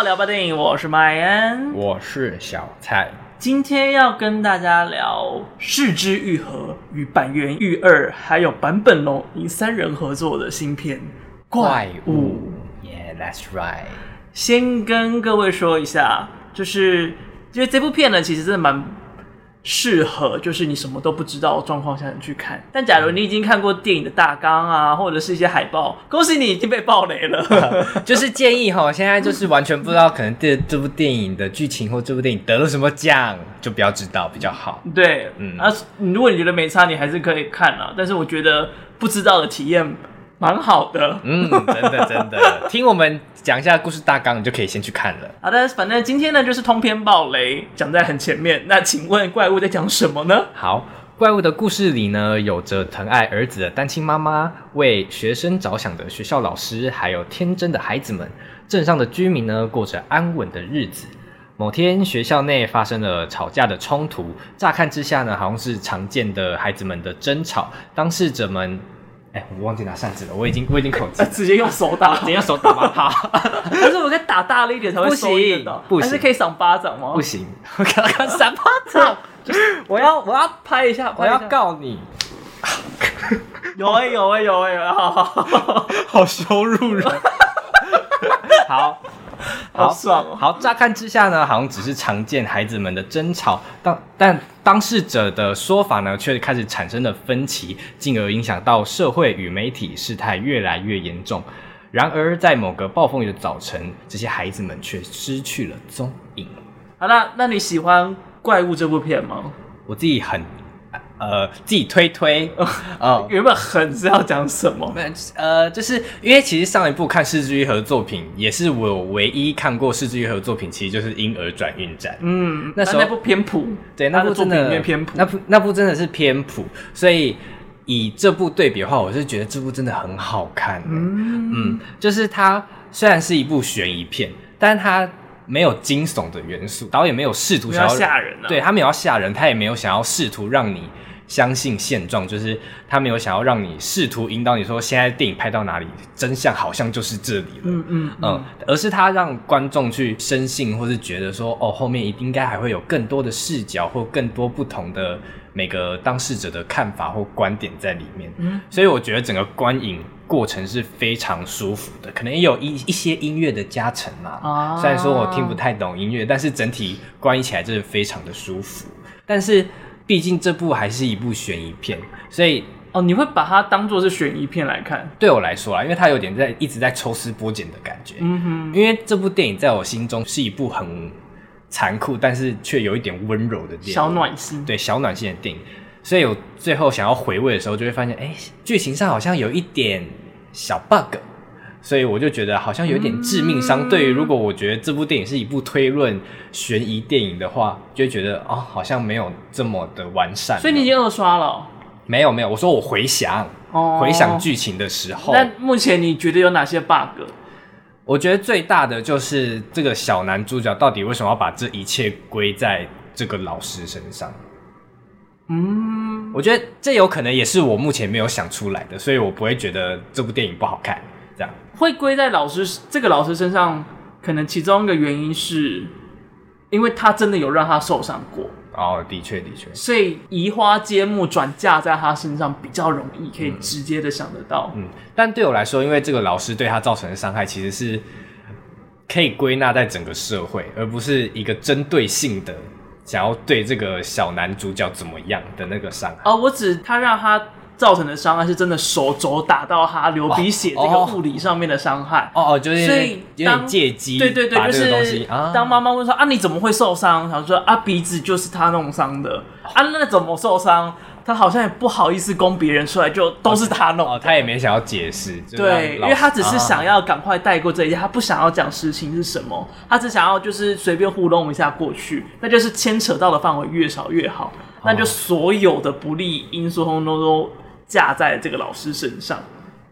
到聊吧电影，我是麦恩，我是小蔡。今天要跟大家聊四之愈合与板垣裕二还有坂本龙一三人合作的新片《怪物》。Yeah，that's right。先跟各位说一下，就是因为这部片呢，其实真的蛮。适合就是你什么都不知道的状况下你去看，但假如你已经看过电影的大纲啊，或者是一些海报，恭喜你已经被爆雷了。就是建议哈，现在就是完全不知道可能这这部电影的剧情或这部电影得了什么奖，就不要知道比较好。对，嗯，啊，如果你觉得没差，你还是可以看啊。但是我觉得不知道的体验。蛮好的，嗯，真的真的，听我们讲一下故事大纲，你就可以先去看了。好的，反正今天呢就是通篇暴雷，讲在很前面。那请问怪物在讲什么呢？好，怪物的故事里呢，有着疼爱儿子的单亲妈妈，为学生着想的学校老师，还有天真的孩子们。镇上的居民呢，过着安稳的日子。某天，学校内发生了吵架的冲突，乍看之下呢，好像是常见的孩子们的争吵。当事者们。哎、欸，我忘记拿扇子了，我已经我已经口急，直接用手打，直接用手打吗？好，但是我可以打大力一点才会收音的，不行，还是可以赏巴掌吗？不行，我刚刚扇巴掌，我要我要拍一下，我要告你，有哎、欸、有哎、欸、有哎、欸，好好好，好羞辱人，好。好爽哦！好，乍看之下呢，好像只是常见孩子们的争吵，但但当事者的说法呢，却开始产生了分歧，进而影响到社会与媒体，事态越来越严重。然而，在某个暴风雨的早晨，这些孩子们却失去了踪影。好，那那你喜欢《怪物》这部片吗？我自己很。呃，自己推推，呃，原本很知道讲什么？呃，就是因为其实上一部看是枝裕和作品，也是我唯一看过是枝裕和作品，其实就是《婴儿转运站》。嗯，那时候那部偏普，对，那部真的偏普，那部那部真的是偏普，所以以这部对比的话，我是觉得这部真的很好看。嗯嗯，就是它虽然是一部悬疑片，但它没有惊悚的元素，导演没有试图想要吓人，对，他没有要吓人，他也没有想要试图让你。相信现状，就是他没有想要让你试图引导你说，现在电影拍到哪里，真相好像就是这里了。嗯嗯嗯，而是他让观众去深信，或是觉得说，哦，后面应该还会有更多的视角，或更多不同的每个当事者的看法或观点在里面。嗯，所以我觉得整个观影过程是非常舒服的，可能也有一一些音乐的加成嘛。啊，虽然说我听不太懂音乐，但是整体观影起来真的非常的舒服。但是。毕竟这部还是一部悬疑片，所以哦，你会把它当做是悬疑片来看？对我来说啊，因为它有点在一直在抽丝剥茧的感觉。嗯哼，因为这部电影在我心中是一部很残酷，但是却有一点温柔的电影，小暖心。对，小暖心的电影。所以我最后想要回味的时候，就会发现，哎，剧情上好像有一点小 bug。所以我就觉得好像有点致命伤。对于如果我觉得这部电影是一部推论悬疑电影的话，就会觉得哦，好像没有这么的完善。所以你已经二刷了哦？没有没有，我说我回想哦，回想剧情的时候。那目前你觉得有哪些 bug？我觉得最大的就是这个小男主角到底为什么要把这一切归在这个老师身上？嗯，我觉得这有可能也是我目前没有想出来的，所以我不会觉得这部电影不好看。这样。会归在老师这个老师身上，可能其中一个原因是，因为他真的有让他受伤过。哦，的确的确。所以移花接木转嫁在他身上比较容易，可以直接的想得到。嗯，但对我来说，因为这个老师对他造成的伤害，其实是可以归纳在整个社会，而不是一个针对性的想要对这个小男主角怎么样的那个伤害。哦，我指他让他。造成的伤害是真的手肘打到他流鼻血这个物理上面的伤害。哦哦，就是借机对对对，就是当妈妈问说啊，你怎么会受伤？他说啊，鼻子就是他弄伤的。啊，那怎么受伤？他好像也不好意思供别人出来，就都是他弄哦，他也没想要解释，对，因为他只是想要赶快带过这一切，他不想要讲实情是什么，他只想要就是随便糊弄一下过去，那就是牵扯到的范围越少越好，那就所有的不利因素通通都。架在这个老师身上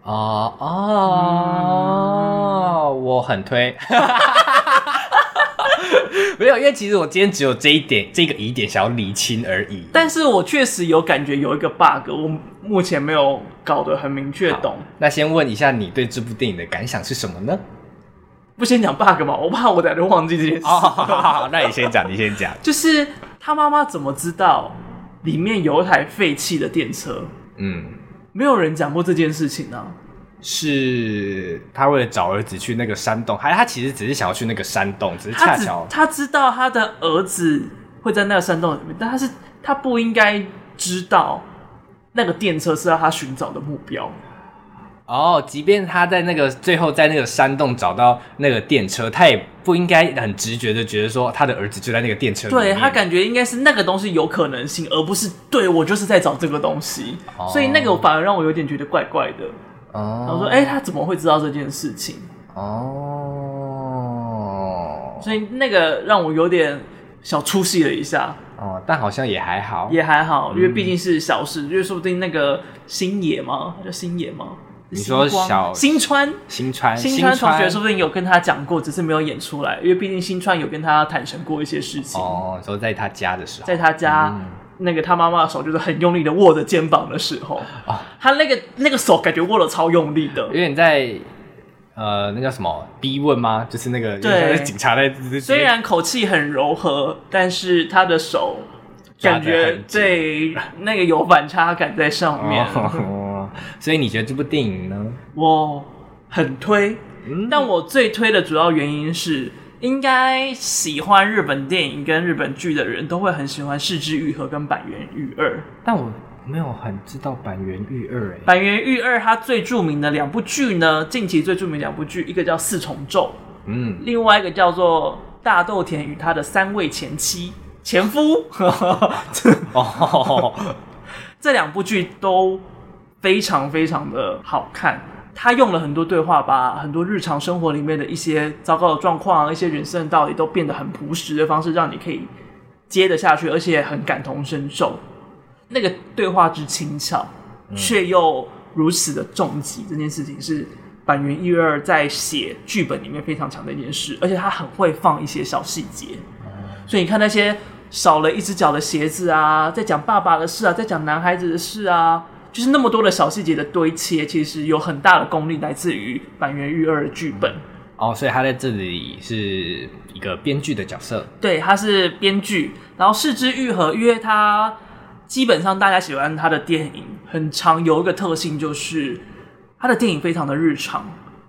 哦哦，嗯、我很推，没有，因为其实我今天只有这一点，这个疑点想要理清而已。但是我确实有感觉有一个 bug，我目前没有搞得很明确懂。那先问一下你对这部电影的感想是什么呢？不先讲 bug 吗，我怕我等下就忘记这件事。哦，好好好，那你先讲，你先讲。就是他妈妈怎么知道里面有一台废弃的电车？嗯，没有人讲过这件事情呢、啊。是他为了找儿子去那个山洞，还他其实只是想要去那个山洞，只是恰巧他，他知道他的儿子会在那个山洞里面，但他是他不应该知道那个电车是要他寻找的目标。哦，即便他在那个最后在那个山洞找到那个电车，他也不应该很直觉的觉得说他的儿子就在那个电车里面。对，他感觉应该是那个东西有可能性，而不是对我就是在找这个东西。哦、所以那个反而让我有点觉得怪怪的。哦，然后说，哎、欸，他怎么会知道这件事情？哦，所以那个让我有点小出戏了一下。哦，但好像也还好，也还好，因为毕竟是小事，因为说不定那个星野吗？叫星野吗？你说小新川，新川，新川同学说不定有跟他讲过，只是没有演出来，因为毕竟新川有跟他坦诚过一些事情。哦，说在他家的时候，在他家、嗯、那个他妈妈的手就是很用力的握着肩膀的时候，哦、他那个那个手感觉握了超用力的，有点在呃，那叫什么逼问吗？就是那个对。警察在，虽然口气很柔和，但是他的手感觉对那个有反差感在上面。哦所以你觉得这部电影呢？我很推，嗯、但我最推的主要原因是，应该喜欢日本电影跟日本剧的人都会很喜欢《是枝裕和》跟《板垣裕二》，但我没有很知道板垣裕二。哎，坂元裕二他最著名的两部剧呢，近期最著名的两部剧，一个叫《四重奏》，嗯，另外一个叫做《大豆田与他的三位前妻前夫》。哦，这两部剧都。非常非常的好看，他用了很多对话，把很多日常生活里面的一些糟糕的状况、一些人生的道理都变得很朴实的方式，让你可以接得下去，而且很感同身受。那个对话之轻巧，却又如此的重击，这件事情是坂元裕二在写剧本里面非常强的一件事，而且他很会放一些小细节，所以你看那些少了一只脚的鞋子啊，在讲爸爸的事啊，在讲男孩子的事啊。就是那么多的小细节的堆砌，其实有很大的功力来自于坂元裕二的剧本。哦，所以他在这里是一个编剧的角色。对，他是编剧。然后四之愈合，因为他基本上大家喜欢他的电影，很常有一个特性，就是他的电影非常的日常，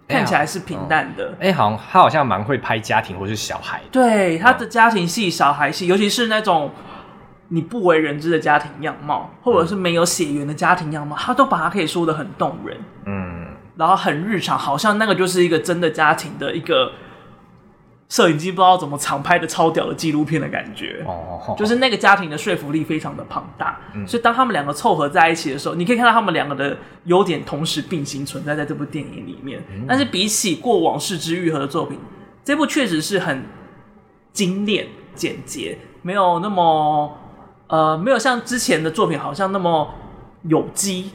看起来是平淡的。哎、欸，好像他好像蛮会拍家庭或是小孩。对，他的家庭戏、小孩戏，尤其是那种。你不为人知的家庭样貌，或者是没有血缘的家庭样貌，他都把它可以说的很动人，嗯，然后很日常，好像那个就是一个真的家庭的一个摄影机不知道怎么长拍的超屌的纪录片的感觉，哦，就是那个家庭的说服力非常的庞大，嗯，所以当他们两个凑合在一起的时候，你可以看到他们两个的优点同时并行存在在这部电影里面，嗯，但是比起过往世之愈合的作品，这部确实是很精炼简洁，没有那么。呃，没有像之前的作品好像那么有机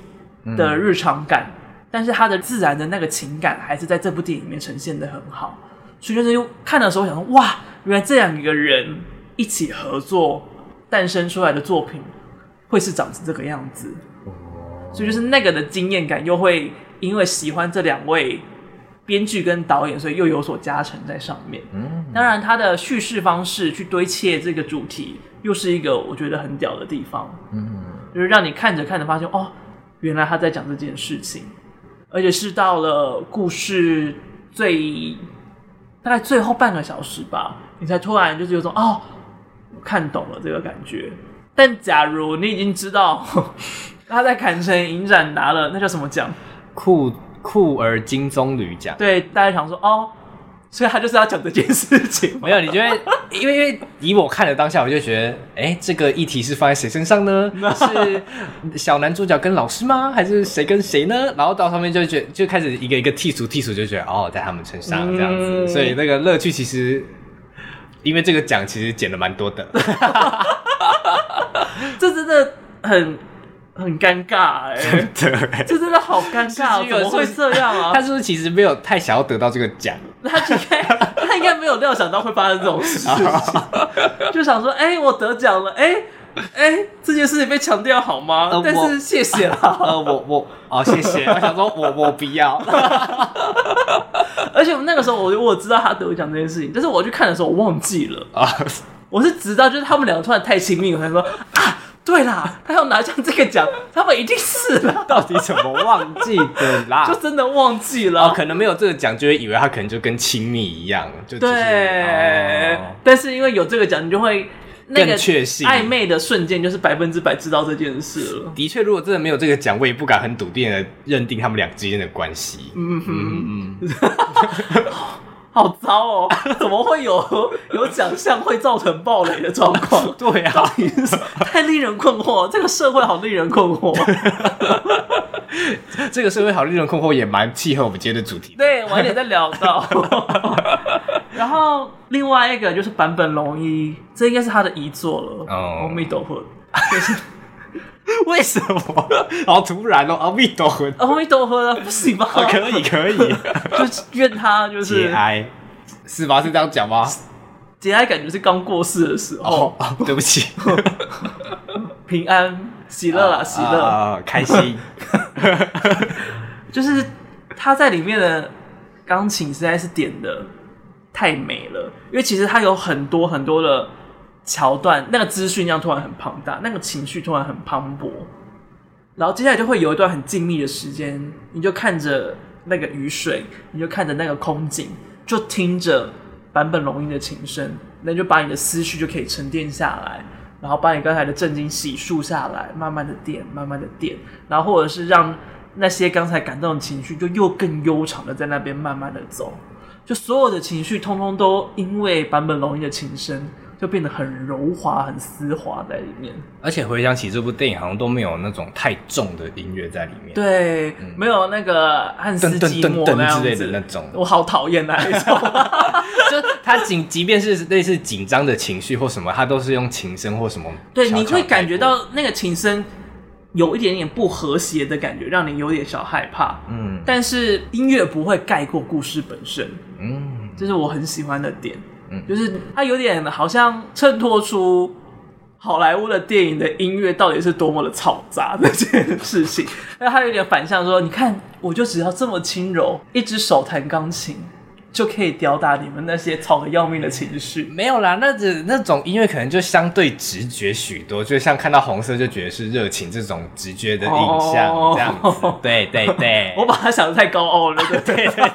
的日常感，嗯，但是他的自然的那个情感还是在这部电影里面呈现的很好。所以就是看的时候想说，哇，原来这样一个人一起合作诞生出来的作品会是长成这个样子。所以就是那个的经验感又会因为喜欢这两位编剧跟导演，所以又有所加成在上面。嗯，当然他的叙事方式去堆砌这个主题。又是一个我觉得很屌的地方，嗯，就是让你看着看着发现，哦，原来他在讲这件事情，而且是到了故事最大概最后半个小时吧，你才突然就是有种哦，看懂了这个感觉。但假如你已经知道 他在坎城影展拿了那叫什么奖？酷酷儿金棕榈奖。对，大家想说哦。所以他就是要讲这件事情。没有，你觉得？因为因为以我看的当下，我就觉得，哎、欸，这个议题是放在谁身上呢？是小男主角跟老师吗？还是谁跟谁呢？然后到上面就觉得就开始一个一个剔除剔除，就觉得哦，在他们身上这样子。嗯、所以那个乐趣其实，因为这个奖其实减了蛮多的。这真的很。很尴尬哎、欸，真的、欸，这真的好尴尬，怎么会这样啊？他是不是其实没有太想要得到这个奖？他应该他应该没有料想到会发生这种事情，就想说，哎、欸，我得奖了，哎、欸，哎、欸，这件事情被强调好吗？呃、但是谢谢啦，呃，我我哦，谢谢，我想说我我不要，而且我那个时候我我知道他得奖这件事情，但是我去看的时候我忘记了啊，我是直到就是他们两个突然太亲密，我才说啊。对啦，他要拿上这个奖，他们一定是了。到底怎么忘记的啦？就真的忘记了。哦，可能没有这个奖，就会以为他可能就跟亲密一样，就对。哦、但是因为有这个奖，你就会那个确信暧昧的瞬间，就是百分之百知道这件事了。的确，如果真的没有这个奖，我也不敢很笃定的认定他们俩之间的关系。嗯哼嗯嗯。好糟哦！怎么会有有奖项会造成暴雷的状况？对啊，太令人困惑。这个社会好令人困惑。这个社会好令人困惑，也蛮契合我们今天的主题。对，晚点再聊到。然后另外一个就是版本龙一，这应该是他的遗作了。哦，阿弥陀佛。就是 为什么？好突然哦！阿弥陀佛，阿弥陀佛，不行吗？可以，可以，就愿他就是节哀，是吧？是这样讲吗？节哀感觉是刚过世的时候。哦，对不起，平安喜乐啦，喜乐啊，开心。就是他在里面的钢琴实在是点的太美了，因为其实他有很多很多的。桥段那个资讯量突然很庞大，那个情绪突然很磅礴，然后接下来就会有一段很静谧的时间，你就看着那个雨水，你就看着那个空景，就听着坂本龙一的琴声，那就把你的思绪就可以沉淀下来，然后把你刚才的震惊洗漱下来，慢慢的垫，慢慢的垫，然后或者是让那些刚才感动的情绪就又更悠长的在那边慢慢的走，就所有的情绪通通都因为坂本龙一的琴声。就变得很柔滑、很丝滑在里面，而且回想起这部电影，好像都没有那种太重的音乐在里面。对，嗯、没有那个汉斯季默之类的那种，我好讨厌那一种。就他紧，即便是类似紧张的情绪或什么，他都是用琴声或什么。对，你会感觉到那个琴声有一点点不和谐的感觉，让你有点小害怕。嗯，但是音乐不会盖过故事本身。嗯，这是我很喜欢的点。就是它有点好像衬托出好莱坞的电影的音乐到底是多么的嘈杂的这件事情，那它有点反向说，你看，我就只要这么轻柔，一只手弹钢琴就可以吊打你们那些吵得要命的情绪。没有啦，那只那种音乐可能就相对直觉许多，就像看到红色就觉得是热情这种直觉的印象这样子。Oh. 对对对，我把它想的太高傲了，对对对，对。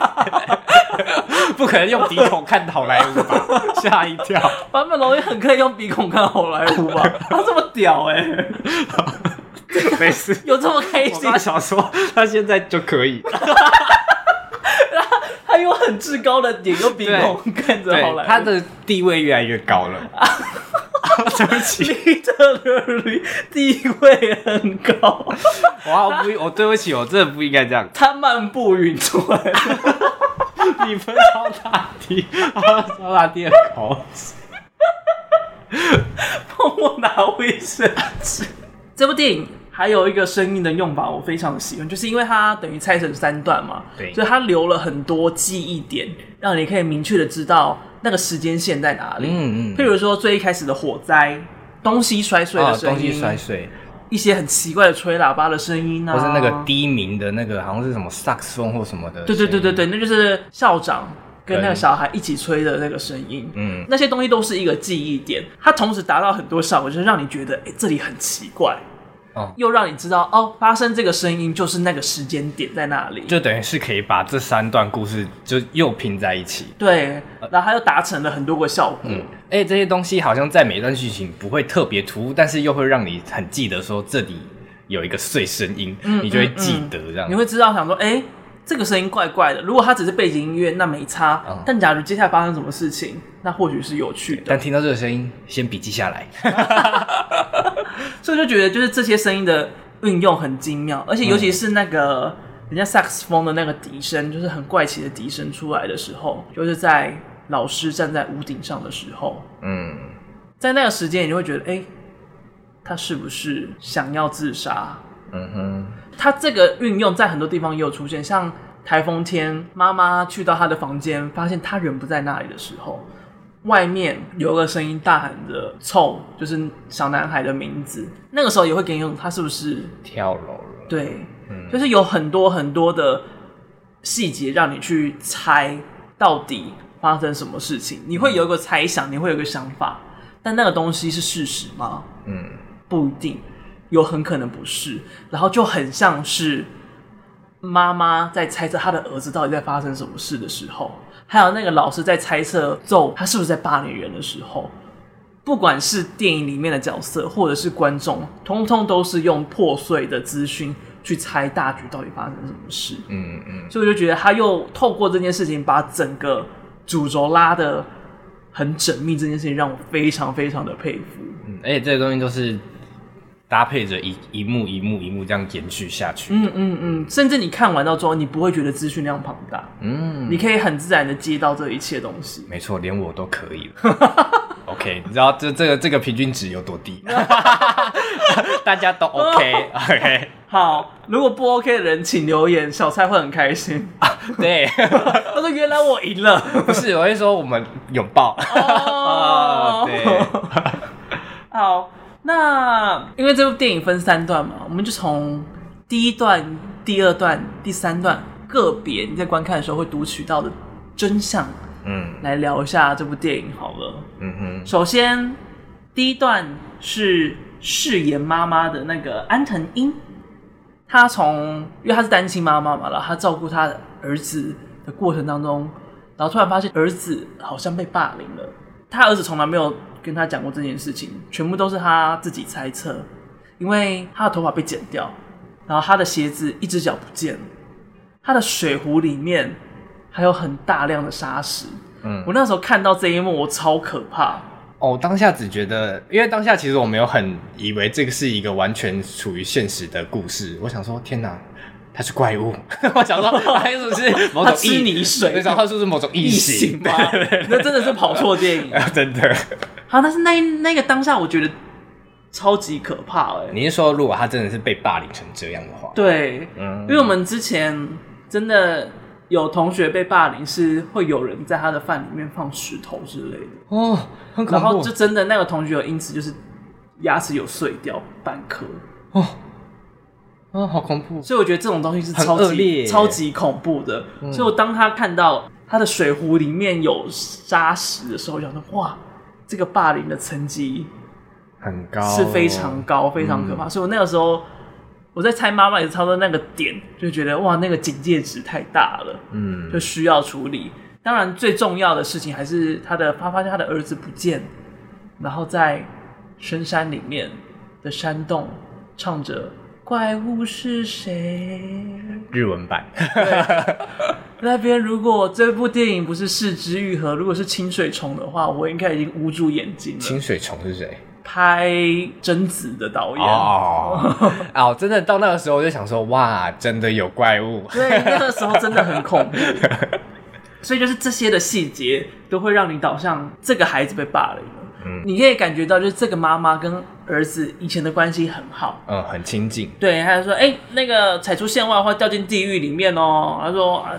不可能用鼻孔看好莱坞吧？吓一跳！坂本龙也很可以用鼻孔看好莱坞吧？他这么屌哎、欸！没事，有这么开心？他想说他现在就可以。他有很至高的点，用鼻孔看着好莱坞，他的地位越来越高了。对不起，你的地位很高。哇，不，我对不起，我真的不应该这样。他漫步云出来。你分超大地，超大地的口子，帮我拿卫生纸。这部电影还有一个声音的用法，我非常的喜欢，就是因为它等于拆成三段嘛，对，所以它留了很多记忆点，让你可以明确的知道那个时间线在哪里。嗯嗯，譬如说最一开始的火灾，东西摔碎的声音，哦、东西摔碎。一些很奇怪的吹喇叭的声音啊，或是那个低鸣的那个，好像是什么萨克斯风或什么的。对对对对对，那就是校长跟那个小孩一起吹的那个声音。嗯，那些东西都是一个记忆点，它同时达到很多效果，就是让你觉得，哎、欸，这里很奇怪。哦，又让你知道哦，发生这个声音就是那个时间点在那里，就等于是可以把这三段故事就又拼在一起。对，然后它又达成了很多个效果。嗯，哎，这些东西好像在每段剧情不会特别突兀，但是又会让你很记得说这里有一个碎声音，嗯，你就会记得这样，你会知道想说，哎。这个声音怪怪的，如果它只是背景音乐，那没差。嗯、但假如接下来发生什么事情，那或许是有趣的。但听到这个声音，先笔记下来。所以就觉得，就是这些声音的运用很精妙，而且尤其是那个、嗯、人家萨克斯风的那个笛声，就是很怪奇的笛声出来的时候，就是在老师站在屋顶上的时候，嗯，在那个时间，你就会觉得，哎，他是不是想要自杀？嗯哼。他这个运用在很多地方也有出现，像台风天，妈妈去到他的房间，发现他人不在那里的时候，外面有个声音大喊着“臭”，就是小男孩的名字。那个时候也会给你用他是不是跳楼了？对，嗯、就是有很多很多的细节让你去猜到底发生什么事情，你会有一个猜想，你会有一个想法，但那个东西是事实吗？嗯，不一定，有很可能不是，然后就很像是妈妈在猜测她的儿子到底在发生什么事的时候，还有那个老师在猜测揍他是不是在霸凌人的时候，不管是电影里面的角色或者是观众，通通都是用破碎的资讯。去猜大局到底发生什么事，嗯嗯，所以我就觉得他又透过这件事情把整个主轴拉的很缜密，这件事情让我非常非常的佩服。嗯，而且这个东西都是搭配着一一幕一幕一幕这样延续下去。嗯嗯嗯，甚至你看完到之后，你不会觉得资讯量庞大，嗯，你可以很自然的接到这一切东西。没错，连我都可以了。OK，你知道这这个这个平均值有多低？大家都 OK，OK。okay. 好，如果不 OK 的人，请留言，小蔡会很开心。啊、对，他说原来我赢了，不是，我会说我们拥抱。哦，对。好，那因为这部电影分三段嘛，我们就从第一段、第二段、第三段个别你在观看的时候会读取到的真相，嗯，来聊一下这部电影好了。嗯哼，首先第一段是饰演妈妈的那个安藤英。她从，因为她是单亲妈妈嘛，然后她照顾她的儿子的过程当中，然后突然发现儿子好像被霸凌了。她儿子从来没有跟他讲过这件事情，全部都是他自己猜测。因为他的头发被剪掉，然后他的鞋子一只脚不见了，他的水壶里面还有很大量的沙石。嗯，我那时候看到这一幕，我超可怕。哦，当下只觉得，因为当下其实我没有很以为这个是一个完全处于现实的故事。我想说，天哪，他是怪物！我想说，他是不是 某种吃泥水？你知道他是不是某种异形吗？那真的是跑错电影，真的。好，但是那那个当下，我觉得超级可怕哎。你是说，如果他真的是被霸凌成这样的话？对，嗯，因为我们之前真的。有同学被霸凌，是会有人在他的饭里面放石头之类的哦，很恐怖。然后就真的那个同学有因此就是牙齿有碎掉半颗哦，啊，好恐怖！所以我觉得这种东西是超级超级恐怖的。嗯、所以我当他看到他的水壶里面有沙石的时候，我想说哇，这个霸凌的层级很高，是非常高，非常可怕。嗯、所以我那个时候。我在猜妈妈也是操作那个点，就觉得哇，那个警戒值太大了，嗯，就需要处理。当然，最重要的事情还是他的，他发现他的儿子不见，然后在深山里面的山洞唱着“怪物是谁”日文版。对，那边如果这部电影不是是枝裕和，如果是清水虫的话，我应该已经捂住眼睛了。清水虫是谁？拍贞子的导演哦，哦，真的到那个时候我就想说，哇，真的有怪物。对，那个时候真的很恐怖。所以就是这些的细节都会让你导向这个孩子被霸凌了。嗯，你可以感觉到，就是这个妈妈跟儿子以前的关系很好，嗯，很亲近。对，他就说，哎、欸，那个踩出线外会掉进地狱里面哦。他说，啊，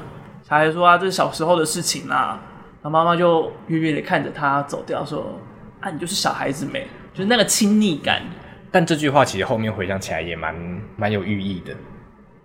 小孩说啊，这是小时候的事情啦。然后妈妈就远远的看着他走掉，说，啊，你就是小孩子没。就是那个亲昵感，但这句话其实后面回想起来也蛮蛮有寓意的，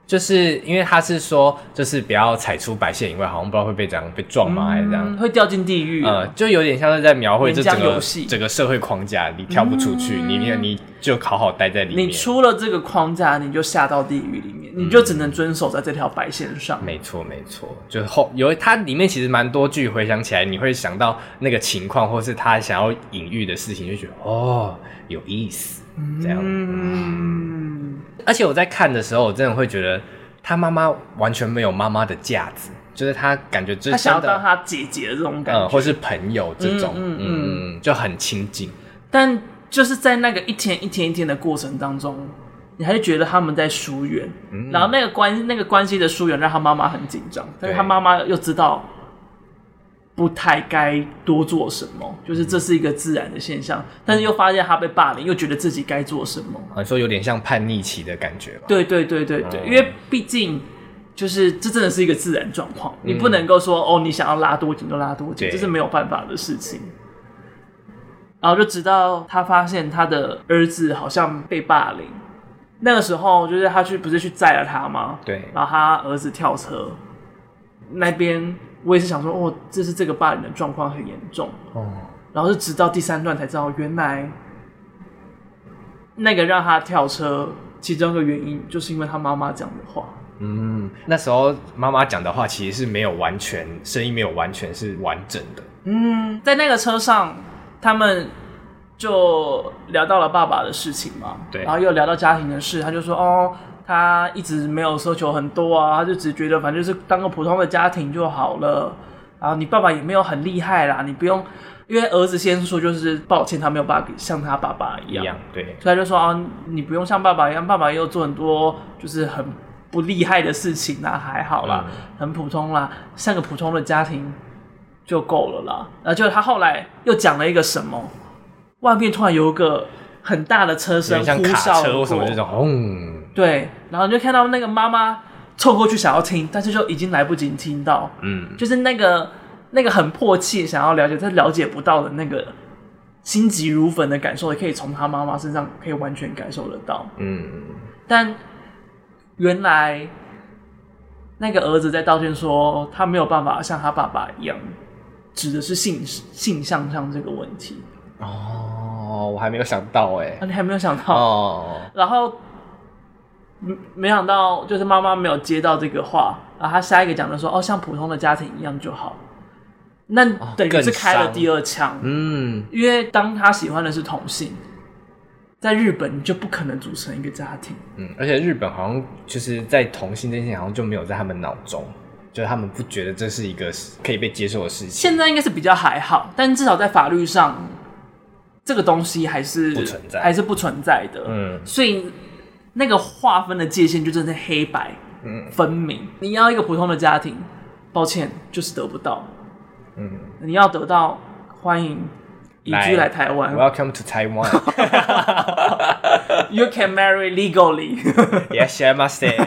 就是因为他是说，就是不要踩出白线以外，好像不知道会被怎样被撞吗？还是这样、嗯、会掉进地狱？呃，就有点像是在描绘这整个整个社会框架，你跳不出去，嗯、你你你就好好待在里面。你出了这个框架，你就下到地狱里面，你就只能遵守在这条白线上。没错、嗯，没错，就是后有它里面其实蛮多句，回想起来你会想到那个情况，或是他想要隐喻的事情，就觉得哦有意思，这样。嗯，而且我在看的时候，我真的会觉得。他妈妈完全没有妈妈的架子，就是他感觉就是他想要当他姐姐的这种感觉，嗯，或是朋友这种，嗯嗯，嗯，就很亲近。但就是在那个一天一天一天的过程当中，你还是觉得他们在疏远，嗯、然后那个关那个关系的疏远让他妈妈很紧张，但是他妈妈又知道。不太该多做什么，就是这是一个自然的现象，但是又发现他被霸凌，又觉得自己该做什么，啊，说有点像叛逆期的感觉吧？对对对对对，嗯、因为毕竟就是这真的是一个自然状况，嗯、你不能够说哦，你想要拉多紧就拉多紧，这是没有办法的事情。然后就直到他发现他的儿子好像被霸凌，那个时候就是他去不是去载了他吗？对，然后他儿子跳车。那边我也是想说，哦，这是这个霸凌的状况很严重哦。然后是直到第三段才知道，原来那个让他跳车其中一个原因，就是因为他妈妈讲的话。嗯，那时候妈妈讲的话其实是没有完全声音没有完全是完整的。嗯，在那个车上，他们就聊到了爸爸的事情嘛，对，然后又聊到家庭的事，他就说，哦，他一直没有奢求很多啊，他就只觉得反正就是当个普通的家庭就好了。然后你爸爸也没有很厉害啦，你不用，因为儿子先说就是抱歉，他没有办法像他爸爸一样，一样，对，所以他就说啊，你不用像爸爸一样，爸爸也有做很多就是很。不厉害的事情啦，还好啦，嗯、很普通啦，像个普通的家庭就够了啦。然后就他后来又讲了一个什么，外面突然有一个很大的车声，像卡车或什么这种，嗯，对，然后你就看到那个妈妈凑过去想要听，但是就已经来不及听到，嗯，就是那个那个很迫切想要了解，但了解不到的那个心急如焚的感受，也可以从他妈妈身上可以完全感受得到，嗯，但。原来那个儿子在道歉说，他没有办法像他爸爸一样，指的是性性向上这个问题。哦，我还没有想到哎、啊，你还没有想到哦。然后没没想到，就是妈妈没有接到这个话，然后他下一个讲的说，哦，像普通的家庭一样就好。那等于是开了第二枪，嗯，因为当他喜欢的是同性。在日本，你就不可能组成一个家庭。嗯，而且日本好像就是在同性这件事情，好像就没有在他们脑中，就是他们不觉得这是一个可以被接受的事情。现在应该是比较还好，但至少在法律上，这个东西还是不存在，还是不存在的。嗯，所以那个划分的界限就真的黑白，嗯，分明。嗯，你要一个普通的家庭，抱歉，就是得不到。嗯，你要得到，欢迎。移居来台湾，Welcome to Taiwan. You can marry legally. Yes, I must say.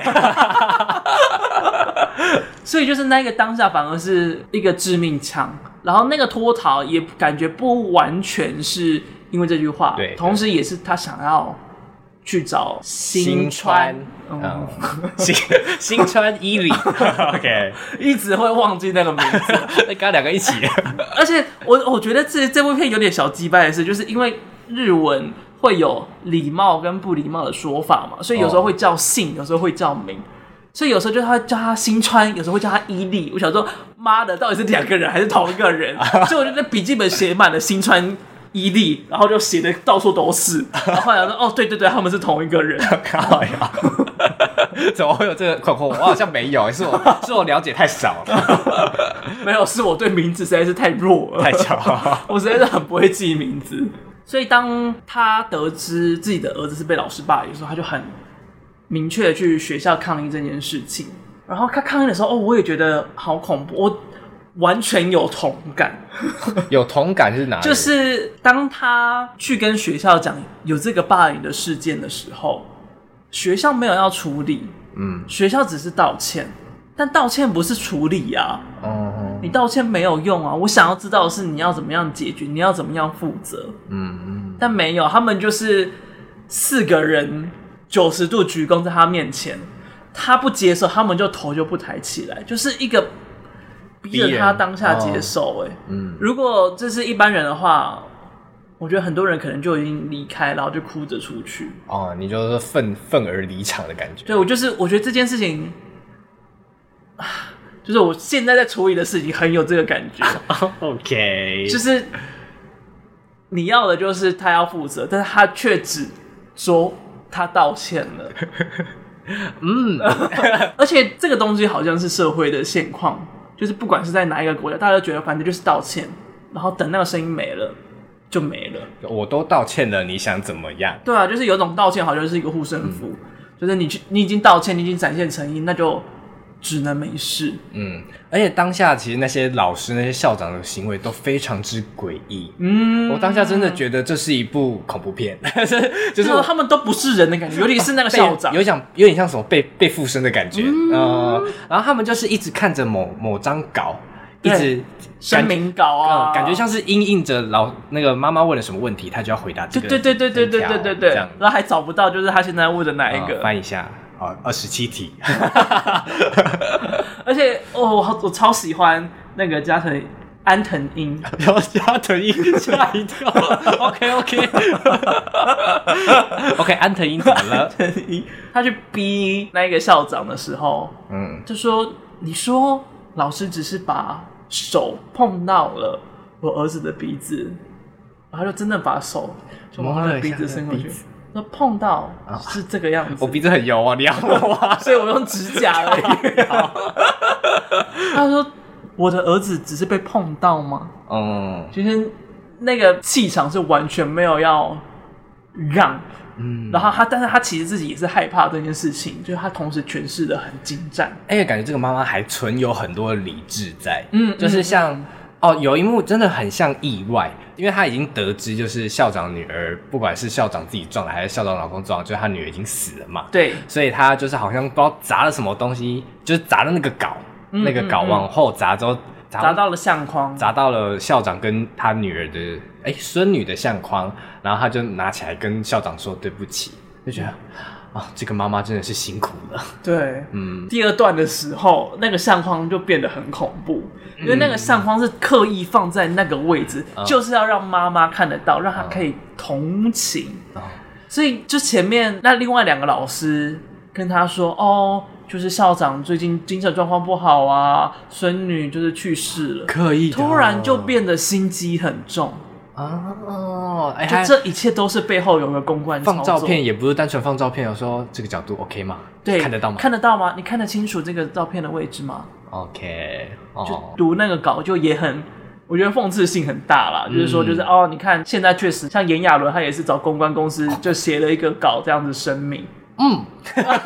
所以就是那个当下反而是一个致命枪，然后那个脱逃也感觉不完全是因为这句话，对，同时也是他想要。去找新川，新新川伊里，OK，一直会忘记那个名字，跟他两个一起。而且我我觉得这这部片有点小鸡掰的是，就是因为日文会有礼貌跟不礼貌的说法嘛，所以有时候会叫姓，有时候会叫名，所以有时候就他叫他新川，有时候会叫他伊利。我想说，妈的，到底是两个人还是同一个人？所以我就在笔记本写满了新川。伊利，然后就写的到处都是。然后后来说，哦，对对对，他们是同一个人。靠呀！怎么会有这个困惑？我好像没有，是我是我了解太少了。没有，是我对名字实在是太弱了，太巧了。我实在是很不会记名字。所以当他得知自己的儿子是被老师霸凌的时候，他就很明确的去学校抗议这件事情。然后他抗议的时候，哦，我也觉得好恐怖。我。完全有同感，有同感是哪里？就是当他去跟学校讲有这个霸凌的事件的时候，学校没有要处理，嗯，学校只是道歉，但道歉不是处理啊，哦、嗯，你道歉没有用啊，我想要知道的是你要怎么样解决，你要怎么样负责，嗯嗯，但没有，他们就是四个人九十度鞠躬在他面前，他不接受，他们就头就不抬起来，就是一个。逼着他当下接受，哎，嗯，如果这是一般人的话，我觉得很多人可能就已经离开，然后就哭着出去。哦，你就是愤愤而离场的感觉。对，我就是，我觉得这件事情，啊，就是我现在在处理的事情很有这个感觉。OK，就是你要的就是他要负责，但是他却只说他道歉了。嗯，而且这个东西好像是社会的现况。就是不管是在哪一个国家，大家都觉得反正就是道歉，然后等那个声音没了就没了。我都道歉了，你想怎么样？对啊，就是有种道歉好像是一个护身符，嗯、就是你去你已经道歉，你已经展现诚意，那就。只能没事。嗯，而且当下其实那些老师、那些校长的行为都非常之诡异。嗯，我当下真的觉得这是一部恐怖片，就是他们都不是人的感觉，尤其是那个校长，有点有点像什么被被附身的感觉。嗯、呃，然后他们就是一直看着某某张稿，一直声明稿啊、嗯，感觉像是因应着老那个妈妈问了什么问题，他就要回答这个。对对对对对对对对，这样，然后还找不到，就是他现在问的哪一个？呃、翻一下。啊，二十七题，而且哦，我我超喜欢那个加藤安藤英，然 后加藤英 吓一跳。OK OK OK，安藤英怎么了？安藤英他去逼那个校长的时候，嗯，就说你说老师只是把手碰到了我儿子的鼻子，然后就真的把手就往他的鼻子伸过去。说碰到是这个样子，我鼻子很油啊，你要我啊，所以我用指甲而已。他说：“我的儿子只是被碰到吗？”嗯，其实那个气场是完全没有要让，嗯，然后他，但是他其实自己也是害怕这件事情，就是他同时诠释的很精湛，而且感觉这个妈妈还存有很多的理智在，嗯，就是像。嗯哦，有一幕真的很像意外，因为他已经得知，就是校长女儿，不管是校长自己撞的，还是校长老公撞的，就是他女儿已经死了嘛。对，所以他就是好像不知道砸了什么东西，就是砸了那个稿，嗯、那个稿往后砸之后，砸，砸到了相框，砸到了校长跟他女儿的哎孙女的相框，然后他就拿起来跟校长说对不起，就觉得。啊，这个妈妈真的是辛苦了。对，嗯，第二段的时候，那个相框就变得很恐怖，因为那个相框是刻意放在那个位置，嗯、就是要让妈妈看得到，让她可以同情。嗯、所以就前面那另外两个老师跟他说：“哦，就是校长最近精神状况不好啊，孙女就是去世了。”刻意，突然就变得心机很重。哦，哎，就这一切都是背后有个公关放照片，也不是单纯放照片。有时候这个角度 OK 吗？对，看得到吗？看得到吗？你看得清楚这个照片的位置吗？OK，就读那个稿就也很，我觉得讽刺性很大啦。就是说，就是哦，你看现在确实像炎亚纶，他也是找公关公司就写了一个稿这样子声明。嗯，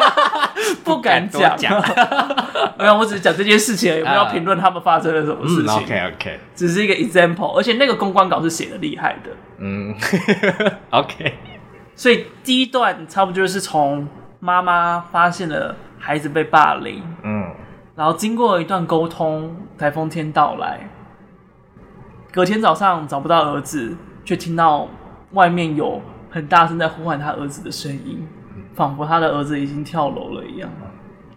不敢讲。没有，我只是讲这件事情，有没有评论他们发生了什么事情、uh, 嗯、？OK OK，只是一个 example，而且那个公关稿是写的厉害的。嗯，OK。所以第一段差不多就是从妈妈发现了孩子被霸凌，嗯，然后经过一段沟通，台风天到来，隔天早上找不到儿子，却听到外面有很大声在呼唤他儿子的声音，仿佛他的儿子已经跳楼了一样。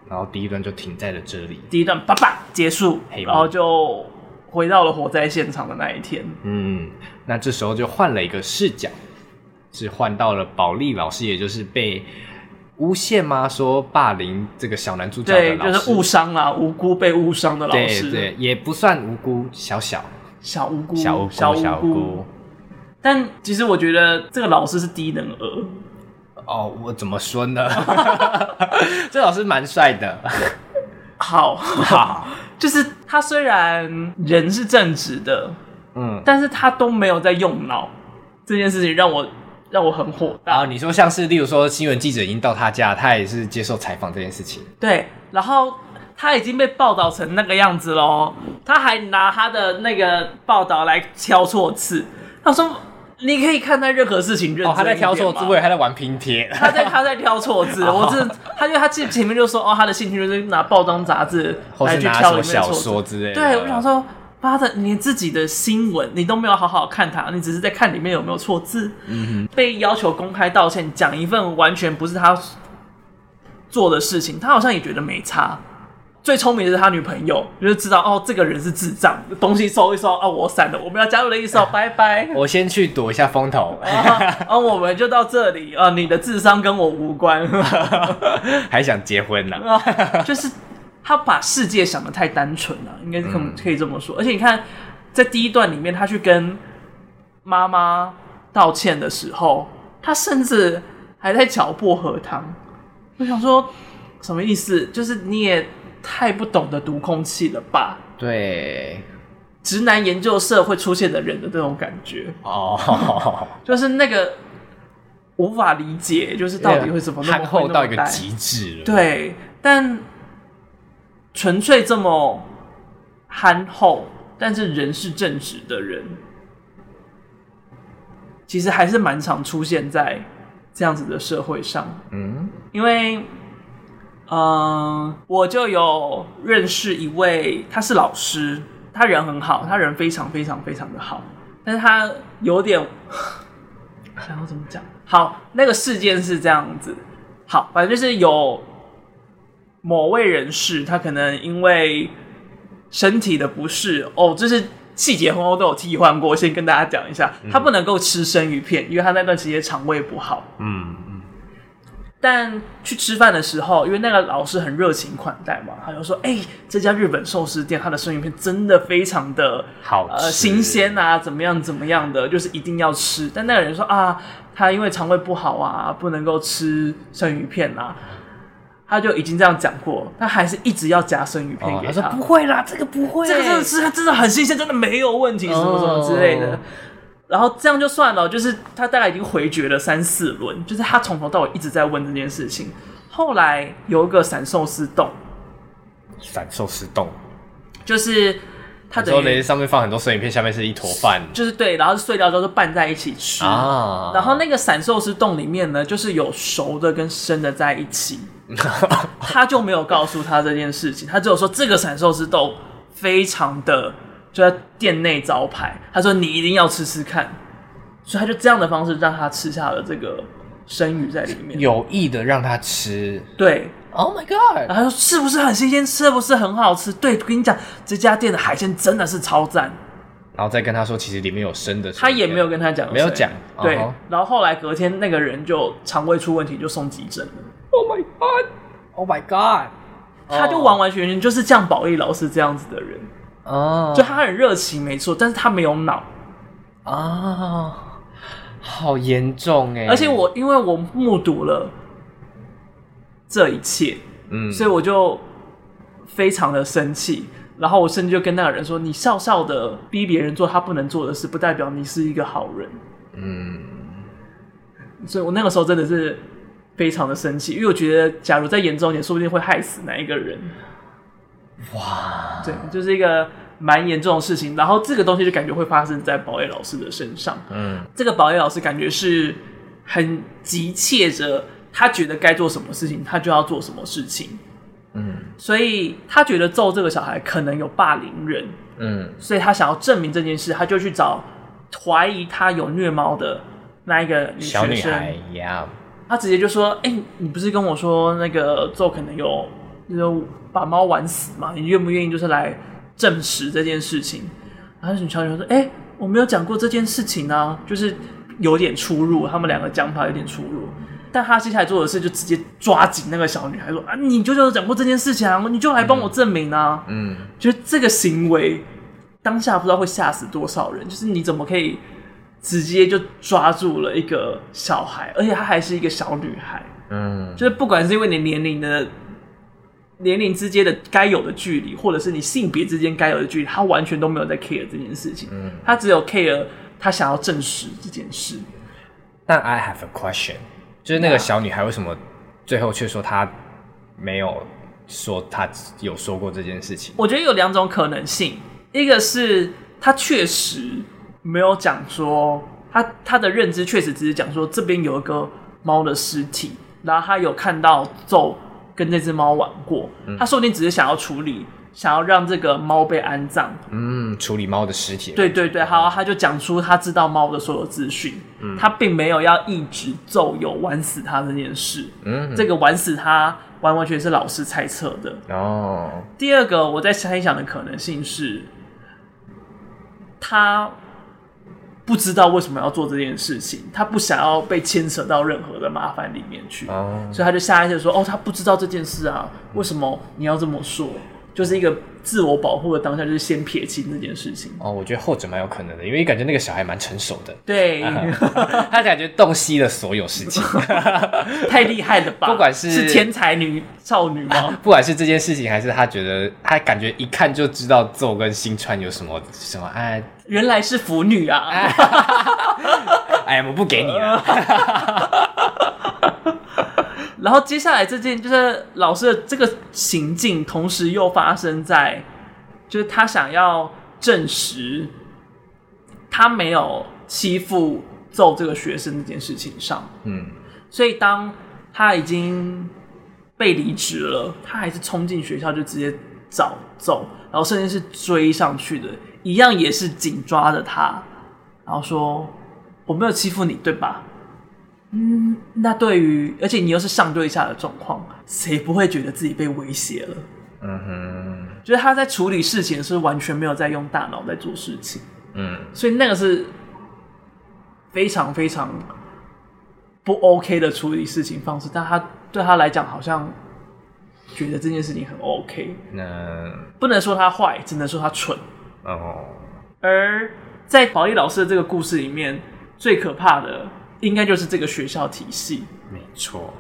然后第一段就停在了这里，第一段叭叭结束，然后就回到了火灾现场的那一天。嗯，那这时候就换了一个视角，是换到了保利老师，也就是被诬陷吗？说霸凌这个小男主角的老师，对，就是误伤啦，无辜被误伤的老师，对对，也不算无辜，小小小无辜，小无辜，小无辜。但其实我觉得这个老师是低能儿。哦，我怎么说呢？这老师蛮帅的，好。好，就是他虽然人是正直的，嗯，但是他都没有在用脑，这件事情让我让我很火大。啊，你说像是例如说新闻记者已经到他家，他也是接受采访这件事情，对，然后他已经被报道成那个样子喽，他还拿他的那个报道来挑错字，他说。你可以看待任何事情认真，哦，他在挑错字，我以为他在玩拼贴。他在他在挑错字，我这他因为他前前面就说哦，他的兴趣就是拿报章杂志来去挑里面小说之类的。对，我想说，妈的，你自己的新闻你都没有好好看它，你只是在看里面有没有错字。嗯哼，被要求公开道歉，讲一份完全不是他做的事情，他好像也觉得没差。最聪明的是他女朋友，就是知道哦，这个人是智障，东西收一收啊，我散了，我们要加入了一艘，拜拜。我先去躲一下风头，啊，啊，我们就到这里啊，你的智商跟我无关，还想结婚呢，啊？就是他把世界想的太单纯了，应该是可可以这么说。嗯，而且你看，在第一段里面，他去跟妈妈道歉的时候，他甚至还在嚼薄荷糖。我想说，什么意思？就是你也。太不懂得读空气了吧？对，直男研究社会出现的人的这种感觉哦，就是那个无法理解，就是到底会怎么憨厚到一个极致了？对，但纯粹这么憨厚，但是人是正直的人，其实还是蛮常出现在这样子的社会上。嗯，因为。嗯，我就有认识一位，他是老师，他人很好，他人非常非常非常的好，但是他有点，想要怎么讲？好，那个事件是这样子，好，反正就是有某位人士，他可能因为身体的不适，哦，就是细节红红都有替换过，先跟大家讲一下，他不能够吃生鱼片，因为他那段时间肠胃不好。嗯。但去吃饭的时候，因为那个老师很热情款待嘛，他就说：“哎、欸，这家日本寿司店，它的生鱼片真的非常的好吃，呃，新鲜啊，怎么样怎么样的，就是一定要吃。”但那个人说：“啊，他因为肠胃不好啊，不能够吃生鱼片啊。”他就已经这样讲过，他还是一直要夹生鱼片给他。哦、他说：“不会啦，这个不会，这个真的是他真的很新鲜，真的没有问题，什么什么之类的。”然后这样就算了，就是他大概已经回绝了三四轮，就是他从头到尾一直在问这件事情。后来有一个散寿司洞，散寿司洞就是他等于上面放很多生鱼片，下面是一坨饭，就是对，然后碎掉之后就拌在一起吃啊。然后那个散寿司洞里面呢，就是有熟的跟生的在一起，他就没有告诉他这件事情，他只有说这个散寿司洞非常的。就在店内招牌，他说你一定要吃吃看，所以他就这样的方式让他吃下了这个生鱼在里面，有意的让他吃。对，Oh my god！然后他说是不是很新鲜？是不是很好吃？对，我跟你讲，这家店的海鲜真的是超赞。然后再跟他说，其实里面有生的，他也没有跟他讲，没有讲。对，uh. 然后后来隔天那个人就肠胃出问题，就送急诊了。Oh my god！Oh my god！他就完完全全就是像保利老师这样子的人。哦，就他很热情，没错，但是他没有脑啊，好严重哎！而且我因为我目睹了这一切，嗯，所以我就非常的生气，然后我甚至就跟那个人说：“你笑笑的逼别人做他不能做的事，不代表你是一个好人。”嗯，所以我那个时候真的是非常的生气，因为我觉得假如再严重一点，说不定会害死哪一个人。哇，对，就是一个蛮严重的事情。然后这个东西就感觉会发生在保卫老师的身上。嗯，这个保卫老师感觉是很急切着，他觉得该做什么事情，他就要做什么事情。嗯，所以他觉得揍这个小孩可能有霸凌人。嗯，所以他想要证明这件事，他就去找怀疑他有虐猫的那一个女学生。小女孩，yeah. 他直接就说：“哎、欸，你不是跟我说那个揍可能有？”就把猫玩死嘛？你愿不愿意就是来证实这件事情？然后小女孩说：“哎、欸，我没有讲过这件事情啊，就是有点出入，他们两个讲法有点出入。”但他接下来做的事就直接抓紧那个小女孩说：“啊，你就有讲过这件事情啊，你就来帮我证明啊！”嗯，就是这个行为当下不知道会吓死多少人。就是你怎么可以直接就抓住了一个小孩，而且她还是一个小女孩？嗯，就是不管是因为你年龄的。年龄之间的该有的距离，或者是你性别之间该有的距离，他完全都没有在 care 这件事情。嗯，他只有 care 他想要证实这件事。但 I have a question，就是那个小女孩为什么最后却说她没有说她有说过这件事情？我觉得有两种可能性，一个是她确实没有讲说，她她的认知确实只是讲说这边有一个猫的尸体，然后她有看到揍。跟这只猫玩过，他说不定只是想要处理，想要让这个猫被安葬。嗯，处理猫的尸体。对对对，好，他就讲出他知道猫的所有资讯。嗯，他并没有要一直咒有玩死他这件事。嗯，这个玩死他完完全是老师猜测的。哦。第二个，我在猜想的可能性是，他。不知道为什么要做这件事情，他不想要被牵扯到任何的麻烦里面去，oh. 所以他就下意识说：“哦，他不知道这件事啊，为什么你要这么说？”就是一个自我保护的当下，就是先撇清这件事情。哦，我觉得后者蛮有可能的，因为感觉那个小孩蛮成熟的，对，他感觉洞悉了所有事情，太厉害了吧？不管是是天才女少女吗？不管是这件事情，还是他觉得他感觉一看就知道奏跟新川有什么什么哎。原来是腐女啊！哎呀，我不给你了。然后接下来这件就是老师的这个行径，同时又发生在，就是他想要证实他没有欺负揍这个学生这件事情上。嗯，所以当他已经被离职了，他还是冲进学校就直接找揍，然后甚至是追上去的。一样也是紧抓着他，然后说：“我没有欺负你，对吧？”嗯，那对于而且你又是上对下的状况，谁不会觉得自己被威胁了？嗯哼，就是他在处理事情是完全没有在用大脑在做事情。嗯，所以那个是非常非常不 OK 的处理事情方式，但他对他来讲好像觉得这件事情很 OK。那不能说他坏，只能说他蠢。哦，而在保利老师的这个故事里面，最可怕的应该就是这个学校体系。没错，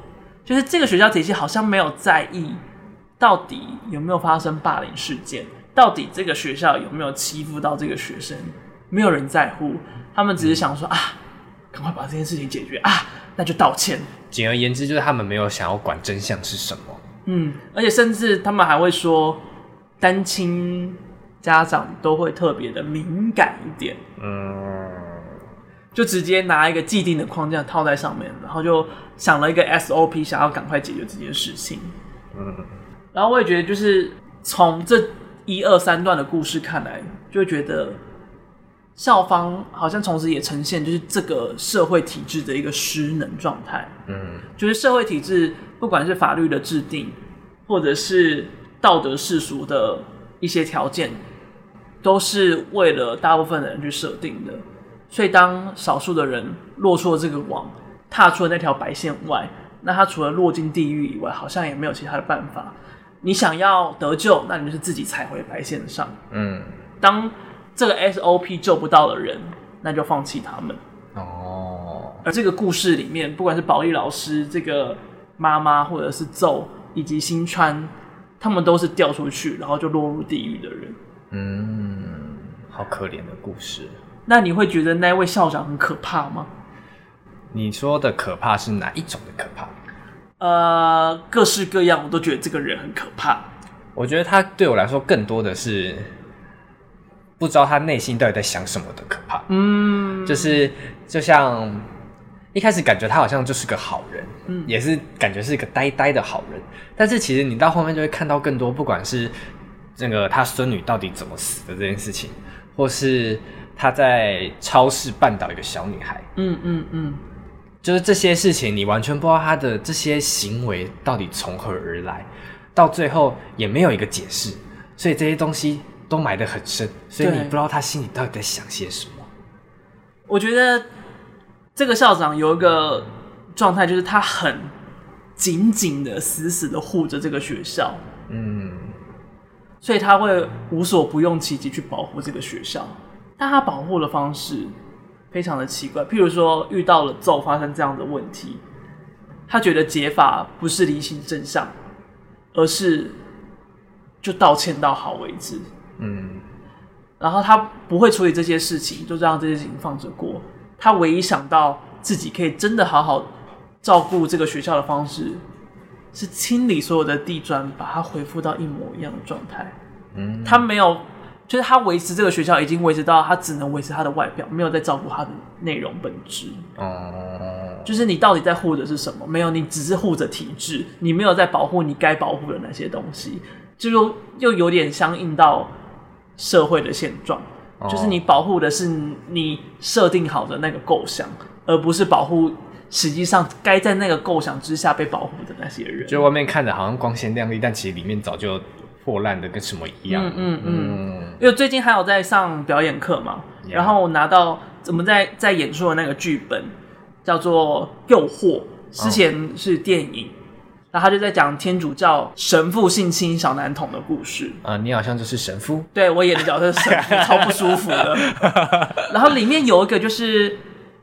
就是这个学校体系好像没有在意到底有没有发生霸凌事件，到底这个学校有没有欺负到这个学生。没有人在乎，他们只是想说、嗯、啊，赶快把这件事情解决啊，那就道歉。简而言之，就是他们没有想要管真相是什么。嗯，而且甚至他们还会说，单亲家长都会特别的敏感一点。嗯，就直接拿一个既定的框架套在上面，然后就想了一个 SOP，想要赶快解决这件事情。嗯，然后我也觉得，就是从这一二三段的故事看来，就会觉得。校方好像同时也呈现，就是这个社会体制的一个失能状态。嗯，就是社会体制，不管是法律的制定，或者是道德世俗的一些条件，都是为了大部分的人去设定的。所以，当少数的人落出了这个网，踏出了那条白线外，那他除了落进地狱以外，好像也没有其他的办法。你想要得救，那你就是自己踩回白线上。嗯，当。这个 SOP 救不到的人，那就放弃他们。哦。而这个故事里面，不管是保利老师这个妈妈，或者是奏以及新川，他们都是掉出去，然后就落入地狱的人。嗯，好可怜的故事。那你会觉得那位校长很可怕吗？你说的可怕是哪一种的可怕？呃，各式各样，我都觉得这个人很可怕。我觉得他对我来说，更多的是。不知道他内心到底在想什么的可怕，嗯，就是就像一开始感觉他好像就是个好人，嗯，也是感觉是一个呆呆的好人，但是其实你到后面就会看到更多，不管是这个他孙女到底怎么死的这件事情，或是他在超市绊倒一个小女孩，嗯嗯嗯，就是这些事情你完全不知道他的这些行为到底从何而来，到最后也没有一个解释，所以这些东西。都埋得很深，所以你不知道他心里到底在想些什么。我觉得这个校长有一个状态，就是他很紧紧的、死死的护着这个学校，嗯，所以他会无所不用其极去保护这个学校。但他保护的方式非常的奇怪，譬如说遇到了奏发生这样的问题，他觉得解法不是厘清真相，而是就道歉到好为止。嗯，然后他不会处理这些事情，就让这些事情放着过。他唯一想到自己可以真的好好照顾这个学校的方式，是清理所有的地砖，把它恢复到一模一样的状态。嗯，他没有，就是他维持这个学校已经维持到他只能维持他的外表，没有在照顾他的内容本质。哦，就是你到底在护的是什么？没有，你只是护着体制，你没有在保护你该保护的那些东西，就又又有点相应到。社会的现状，就是你保护的是你设定好的那个构想，而不是保护实际上该在那个构想之下被保护的那些人。就外面看着好像光鲜亮丽，但其实里面早就破烂的跟什么一样。嗯嗯嗯。因为最近还有在上表演课嘛然后我拿到我们在在演出的那个剧本叫做《诱惑》，之前是电影。Oh. 然后他就在讲天主教神父性侵小男童的故事啊，你好像就是神父，对，我演的角色是神父，超不舒服的。然后里面有一个就是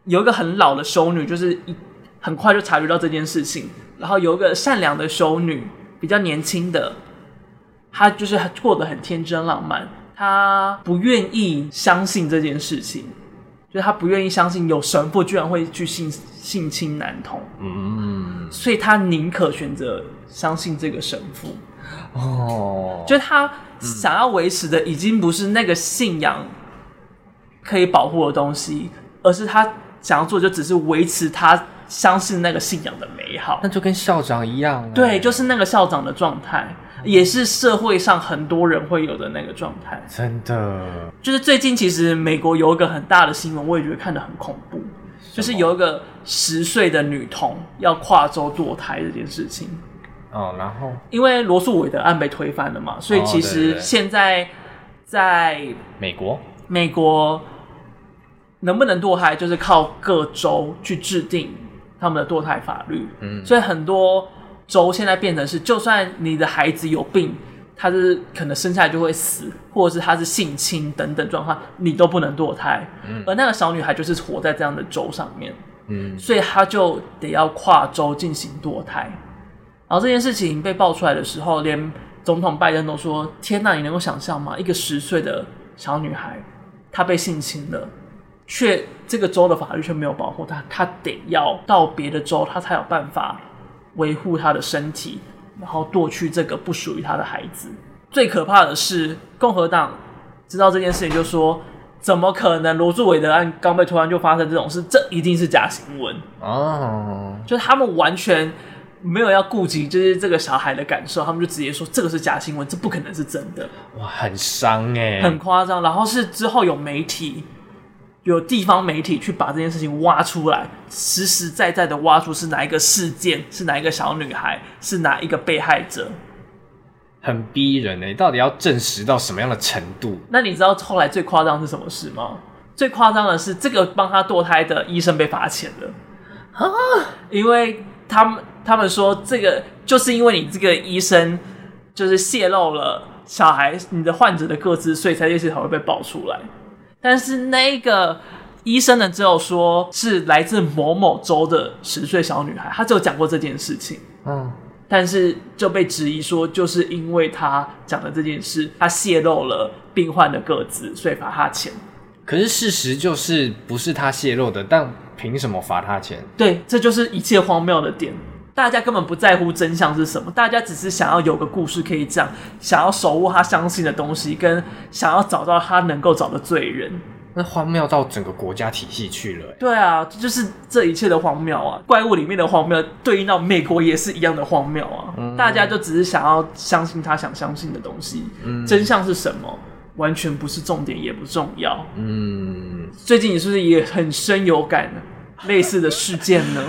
有一个很老的修女，就是一很快就察觉到这件事情。然后有一个善良的修女，比较年轻的，她就是过得很天真浪漫，她不愿意相信这件事情。就是他不愿意相信有神父居然会去性性侵男童，嗯，所以他宁可选择相信这个神父。哦，就是他想要维持的已经不是那个信仰可以保护的东西，而是他想要做的就只是维持他相信那个信仰的美好。那就跟校长一样，对，就是那个校长的状态。也是社会上很多人会有的那个状态，真的。就是最近其实美国有一个很大的新闻，我也觉得看得很恐怖。就是有一个十岁的女童要跨州堕胎这件事情。哦，然后因为罗素韦德案被推翻了嘛，所以其实现在在美国，美国能不能堕胎，就是靠各州去制定他们的堕胎法律。嗯，所以很多州现在变成是，就算你的孩子有病，他是可能生下来就会死，或者是他是性侵等等状况，你都不能堕胎。嗯，而那个小女孩就是活在这样的州上面。嗯，所以她就得要跨州进行堕胎。然后这件事情被爆出来的时候，连总统拜登都说：“天哪，你能够想象吗？一个十岁的小女孩，她被性侵了，却这个州的法律却没有保护她，她得要到别的州，她才有办法维护他的身体，然后夺去这个不属于他的孩子。最可怕的是，共和党知道这件事情，就说：怎么可能？罗素韦德案刚被推翻就发生这种事？这一定是假新闻哦！就他们完全。”没有要顾及就是这个小孩的感受，他们就直接说这个是假新闻，这不可能是真的。哇，很伤哎，很夸张。然后是之后有媒体，有地方媒体去把这件事情挖出来，实实在在的挖出是哪一个事件，是哪一个小女孩，是哪一个被害者，很逼人哎。到底要证实到什么样的程度？那你知道后来最夸张是什么事吗？最夸张的是这个帮他堕胎的医生被罚钱了啊，因为他们。他们说，这个就是因为你这个医生就是泄露了小孩你的患者的个资，所以才这些才会被爆出来。但是那个医生呢，只有说是来自某某州的十岁小女孩，他只有讲过这件事情。嗯，但是就被质疑说，就是因为他讲的这件事，他泄露了病患的个资，所以罚他钱。可是事实就是不是他泄露的，但凭什么罚他钱？对，这就是一切荒谬的点。大家根本不在乎真相是什么，大家只是想要有个故事可以讲，想要守护他相信的东西，跟想要找到他能够找的罪人。那荒谬到整个国家体系去了。对啊，就是这一切的荒谬啊！怪物里面的荒谬，对应到美国也是一样的荒谬啊！嗯、大家就只是想要相信他想相信的东西，嗯、真相是什么，完全不是重点，也不重要。嗯，最近你是不是也很深有感类似的事件呢？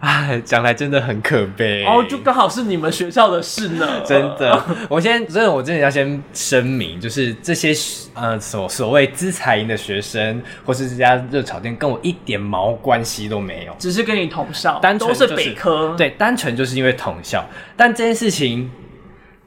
哎，讲来真的很可悲哦，就刚好是你们学校的事呢。真的，我先真的，我真的要先声明，就是这些呃所所谓资财营的学生，或是这家热炒店，跟我一点毛关系都没有，只是跟你同校，单纯、就是、都是北科，对，单纯就是因为同校。但这件事情。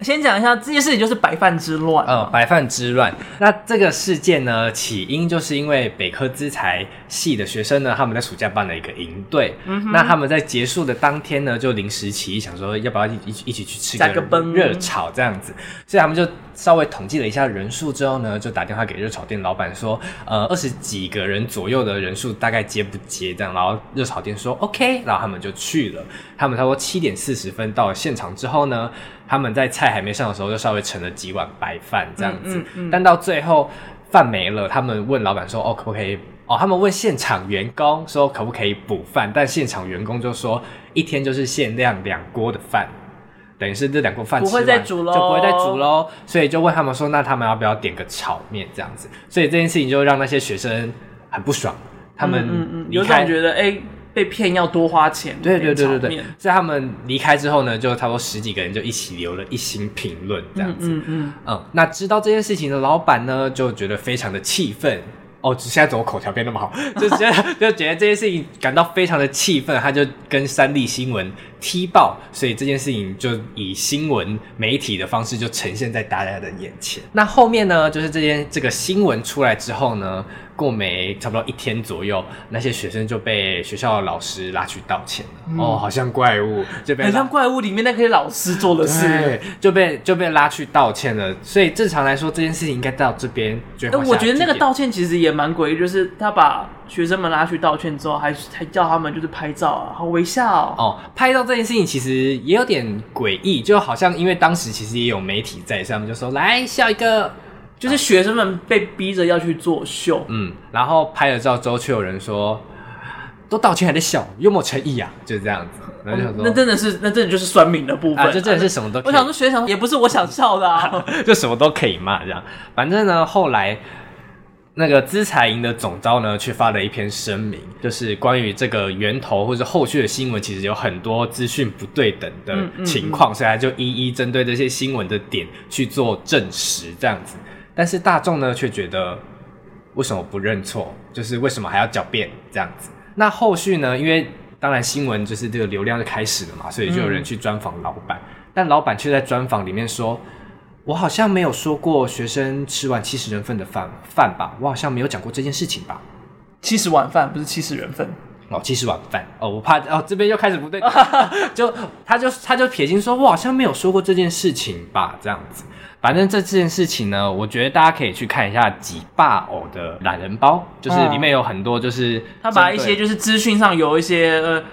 先讲一下这件事情，就是白饭之乱。呃，白饭之乱。那这个事件呢，起因就是因为北科资财系的学生呢，他们在暑假办了一个营队。嗯。那他们在结束的当天呢，就临时起意想说，要不要一一起一起去吃个热炒这样子。所以他们就稍微统计了一下人数之后呢，就打电话给热炒店老板说，呃，二十几个人左右的人数大概接不接这样。然后热炒店说 OK，然后他们就去了。他们差不多七点四十分到了现场之后呢，他们在菜还没上的时候就稍微盛了几碗白饭这样子，但到最后饭没了，他们问老板说：“哦，可不可以？”哦，他们问现场员工说：“可不可以补饭？”但现场员工就说：“一天就是限量两锅的饭，等于是这两锅饭不会再煮喽，就不会再煮喽。”所以就问他们说：“那他们要不要点个炒面这样子？”所以这件事情就让那些学生很不爽，他们嗯嗯有感觉得哎。欸被骗要多花钱，对对对对对。在他们离开之后呢，就差不多十几个人就一起留了一星评论，这样子。嗯嗯，嗯，嗯。那知道这件事情的老板呢，就觉得非常的气愤。哦，现在怎么口条变那么好？就觉得就觉得这件事情感到非常的气愤，他就跟三立新闻踢爆，所以这件事情就以新闻媒体的方式就呈现在大家的眼前。那后面呢，就是这件这个新闻出来之后呢，过没差不多一天左右，那些学生就被学校的老师拉去道歉了。嗯、哦，好像怪物，就被很像怪物里面那些老师做的事，就被就被拉去道歉了。所以正常来说，这件事情应该到这边。那我觉得那个道歉其实也蛮诡异，就是他把学生们拉去道歉之后，还还叫他们就是拍照啊，好微笑哦。哦，拍照这件事情其实也有点诡异，就好像因为当时其实也有媒体在上面，就说来笑一个。就是学生们被逼着要去作秀，嗯，然后拍了照之后，却有人说，都道歉还在笑，有没有诚意啊？就是这样子，然后就想说，那真的是，那真的就是酸民的部分，啊、就真的是什么都可以。我想说，学生也不是我想笑的啊，就什么都可以骂这样。反正呢，后来那个资财营的总招呢，却发了一篇声明，就是关于这个源头或者后续的新闻，其实有很多资讯不对等的情况，嗯嗯嗯、所以他就一一针对这些新闻的点去做证实，这样子。但是大众呢，却觉得为什么不认错？就是为什么还要狡辩这样子？那后续呢？因为当然新闻就是这个流量就开始了嘛，所以就有人去专访老板，嗯、但老板却在专访里面说。我好像没有说过学生吃完七十人份的饭饭吧？我好像没有讲过这件事情吧？七十碗饭不是七十人份哦，七十碗饭哦，我怕哦这边又开始不对，就他就他就撇清说，我好像没有说过这件事情吧？这样子，反正这这件事情呢，我觉得大家可以去看一下几霸偶的懒人包，就是里面有很多就是他把一些就是资讯上有一些呃。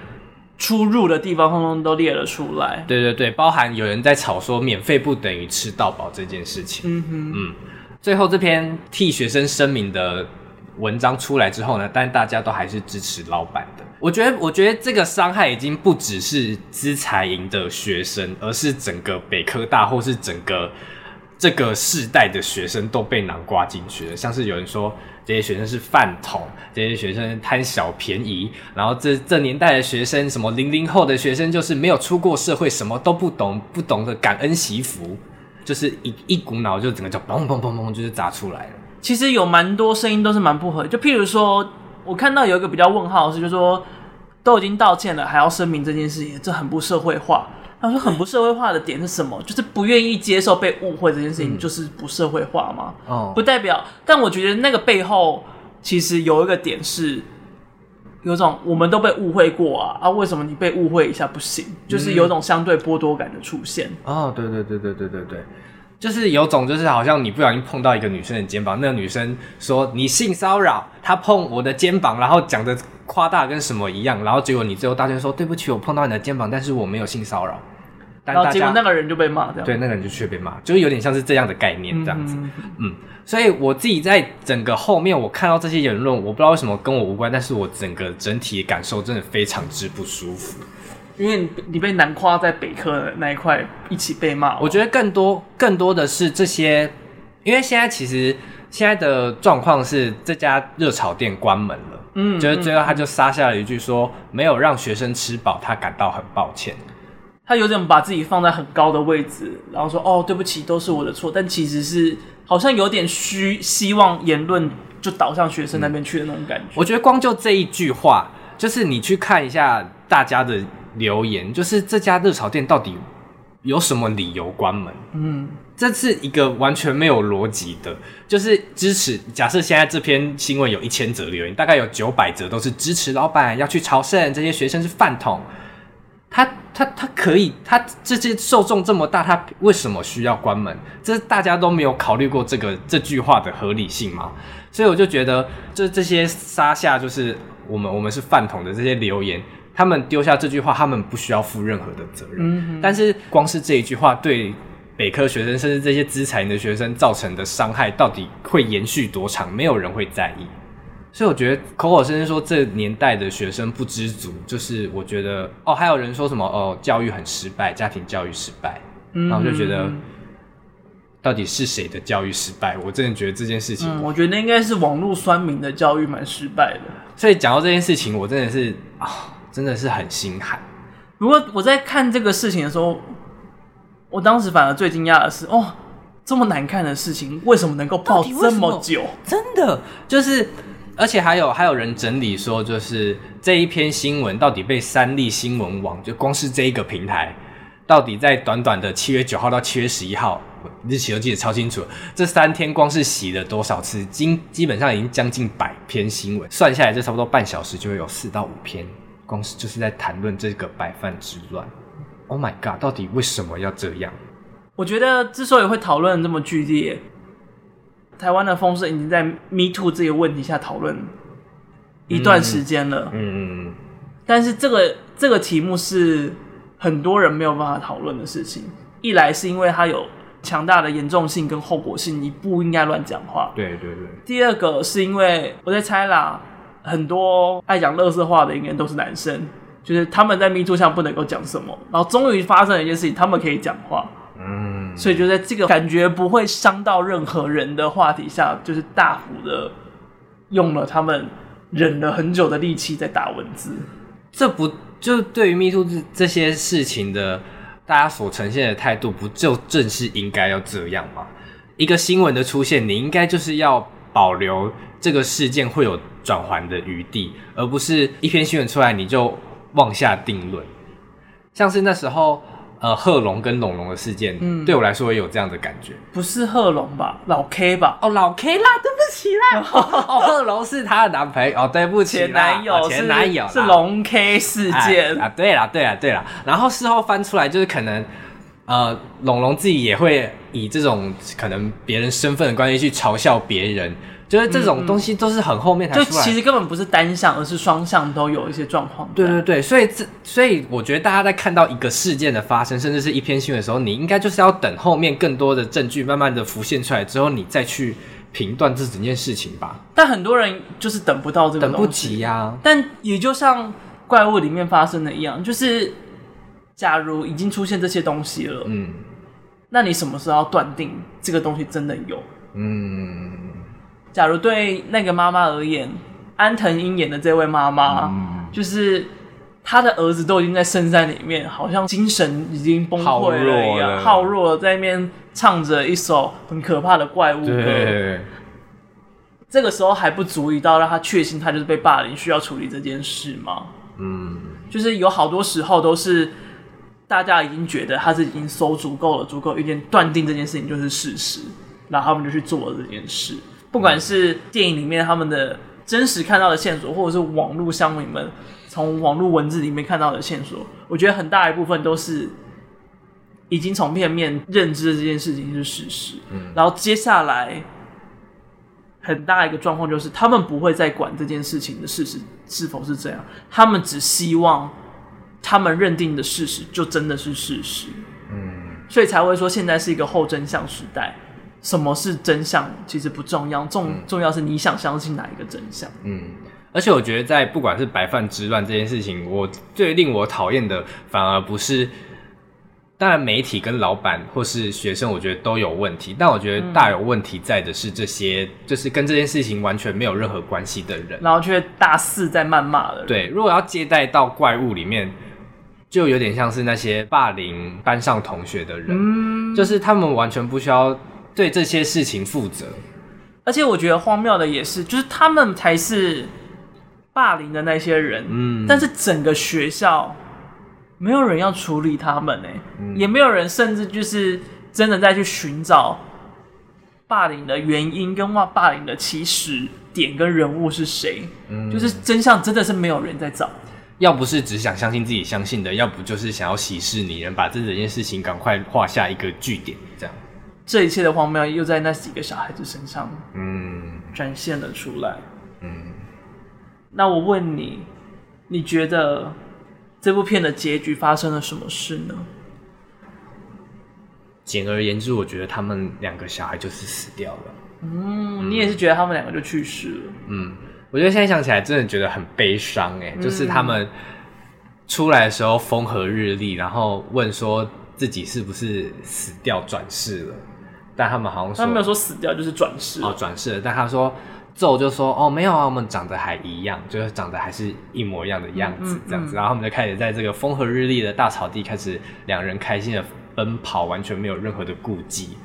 出入的地方通通都列了出来。对对对，包含有人在吵说免费不等于吃到饱这件事情。嗯哼，嗯。最后这篇替学生声明的文章出来之后呢，但大家都还是支持老板的。我觉得，我觉得这个伤害已经不只是资财营的学生，而是整个北科大或是整个这个世代的学生都被囊括进去了。像是有人说。这些学生是饭桶，这些学生贪小便宜，然后这这年代的学生，什么零零后的学生，就是没有出过社会，什么都不懂，不懂得感恩惜福，就是一一股脑就整个就砰砰砰砰，就是砸出来了。其实有蛮多声音都是蛮不合，就譬如说，我看到有一个比较问号是，就是说都已经道歉了，还要声明这件事情，这很不社会化。他说：“很不社会化的点是什么？就是不愿意接受被误会这件事情，就是不社会化吗？哦，不代表。但我觉得那个背后其实有一个点是，有种我们都被误会过啊啊！为什么你被误会一下不行？就是有种相对剥夺感的出现。哦，对对对对对对对，就是有种就是好像你不小心碰到一个女生的肩膀，那个女生说你性骚扰，她碰我的肩膀，然后讲的。”夸大跟什么一样，然后结果你最后大声说对不起，我碰到你的肩膀，但是我没有性骚扰。然后结果那个人就被骂，掉。对，那个人就却被骂，就是有点像是这样的概念这样子。嗯，嗯，所以我自己在整个后面我看到这些言论，我不知道为什么跟我无关，但是我整个整体的感受真的非常之不舒服，因为你被南夸在北科的那一块一起被骂。我觉得更多更多的是这些，因为现在其实现在的状况是这家热炒店关门了。嗯，就是最后他就撒下了一句说，没有让学生吃饱，他感到很抱歉。他有点把自己放在很高的位置，然后说哦，对不起，都是我的错。但其实是好像有点虚，希望言论就导向学生那边去的那种感觉。我觉得光就这一句话，就是你去看一下大家的留言，就是这家热炒店到底有什么理由关门？嗯。这是一个完全没有逻辑的，就是支持。假设现在这篇新闻有一千则留言，大概有九百则都是支持老板要去朝圣，这些学生是饭桶。他他他可以，他这些受众这么大，他为什么需要关门？这大家都没有考虑过这个这句话的合理性吗？所以我就觉得，这这些撒下就是我们我们是饭桶的这些留言，他们丢下这句话，他们不需要负任何的责任。嗯。但是光是这一句话对。北科学生甚至这些资财的学生造成的伤害到底会延续多长？没有人会在意，所以我觉得口口声声说这年代的学生不知足，就是我觉得哦，还有人说什么哦，教育很失败，家庭教育失败，嗯、然后就觉得到底是谁的教育失败？我真的觉得这件事情，嗯、我觉得应该是网络酸民的教育蛮失败的。所以讲到这件事情，我真的是啊、哦，真的是很心寒。不过我在看这个事情的时候。我当时反而最惊讶的是，哦，这么难看的事情，为什么能够爆这么久？真的就是，而且还有还有人整理说，就是这一篇新闻到底被三立新闻网，就光是这一个平台，到底在短短的七月九号到七月十一号日期都记得超清楚，这三天光是洗了多少次，基基本上已经将近百篇新闻，算下来这差不多半小时就会有四到五篇，光是就是在谈论这个白饭之乱。Oh my god！到底为什么要这样？我觉得之所以会讨论这么剧烈，台湾的风声已经在 Me Too 这个问题下讨论一段时间了。嗯嗯嗯。但是这个这个题目是很多人没有办法讨论的事情。一来是因为它有强大的严重性跟后果性，你不应该乱讲话。对对对。第二个是因为我在猜啦，很多爱讲乐色话的应该都是男生。就是他们在 MeToo 上不能够讲什么，然后终于发生了一件事情，他们可以讲话，嗯，所以就在这个感觉不会伤到任何人的话题下，就是大幅的用了他们忍了很久的力气在打文字。这不就对于 MeToo 这这些事情的大家所呈现的态度，不就正是应该要这样吗？一个新闻的出现，你应该就是要保留这个事件会有转圜的余地，而不是一篇新闻出来你就妄下定论。像是那时候，呃，贺龙跟龙龙的事件，嗯，对我来说也有这样的感觉。不是贺龙吧？老 K 吧？哦，老 K 啦，对不起啦。哦，贺龙是他的男朋友。哦，对不起，前男友，哦，前男友是龙 K 事件啊。对啦，对啦，对啦。然后事后翻出来，就是可能。呃，龙龙自己也会以这种可能别人身份的关系去嘲笑别人，就是这种东西都是很后面才出来，就其实根本不是单向，而是双向都有一些状况。对对对，所以这所以我觉得大家在看到一个事件的发生，甚至是一篇新闻的时候，你应该就是要等后面更多的证据慢慢的浮现出来之后，你再去评断这整件事情吧。但很多人就是等不到这个等不及呀、啊。但也就像怪物里面发生的一样，就是。假如已经出现这些东西了，嗯，那你什么时候要断定这个东西真的有？嗯，假如对那个妈妈而言，安藤樱演的这位妈妈，嗯，就是她的儿子都已经在深山里面，好像精神已经崩溃了一样，耗弱了，在那边唱着一首很可怕的怪物歌。这个时候还不足以到让他确信他就是被霸凌，需要处理这件事吗？嗯，就是有好多时候都是。大家已经觉得他是已经搜足够了，足够一点断定这件事情就是事实，然后他们就去做了这件事。不管是电影里面他们的真实看到的线索，或者是网络乡民们从网络文字里面看到的线索，我觉得很大一部分都是已经从片面认知的这件事情是事实。嗯，然后接下来很大一个状况就是，他们不会再管这件事情的事实是否是这样，他们只希望。他们认定的事实就真的是事实，嗯，所以才会说现在是一个后真相时代。什么是真相其实不重要，重重要是你想相信哪一个真相。嗯，而且我觉得在不管是白饭之乱这件事情，我最令我讨厌的反而不是，当然媒体跟老板或是学生，我觉得都有问题，但我觉得大有问题在的是这些，就是跟这件事情完全没有任何关系的人，然后却大肆在谩骂的人。对，如果要接待到怪物里面。就有点像是那些霸凌班上同学的人，嗯，就是他们完全不需要对这些事情负责。而且我觉得荒谬的也是，就是他们才是霸凌的那些人，嗯，但是整个学校没有人要处理他们呢，嗯，也没有人甚至就是真的在去寻找霸凌的原因跟哇霸凌的起始点跟人物是谁，嗯，就是真相真的是没有人在找。要不是只想相信自己相信的，要不就是想要息事宁人，把这整件事情赶快画下一个句点，这样。这一切的荒谬又在那几个小孩子身上，嗯，展现了出来。嗯，那我问你，你觉得这部片的结局发生了什么事呢？简而言之，我觉得他们两个小孩就是死掉了。嗯，嗯，你也是觉得他们两个就去世了？嗯。我觉得现在想起来，真的觉得很悲伤哎、嗯，就是他们出来的时候风和日丽，然后问说自己是不是死掉转世了，但他们好像说他没有说死掉，就是转世哦，转世了。但他说咒就说哦没有啊，我们长得还一样，就是长得还是一模一样的样子这样子，然后他们就开始在这个风和日丽的大草地开始两人开心的奔跑，完全没有任何的顾忌。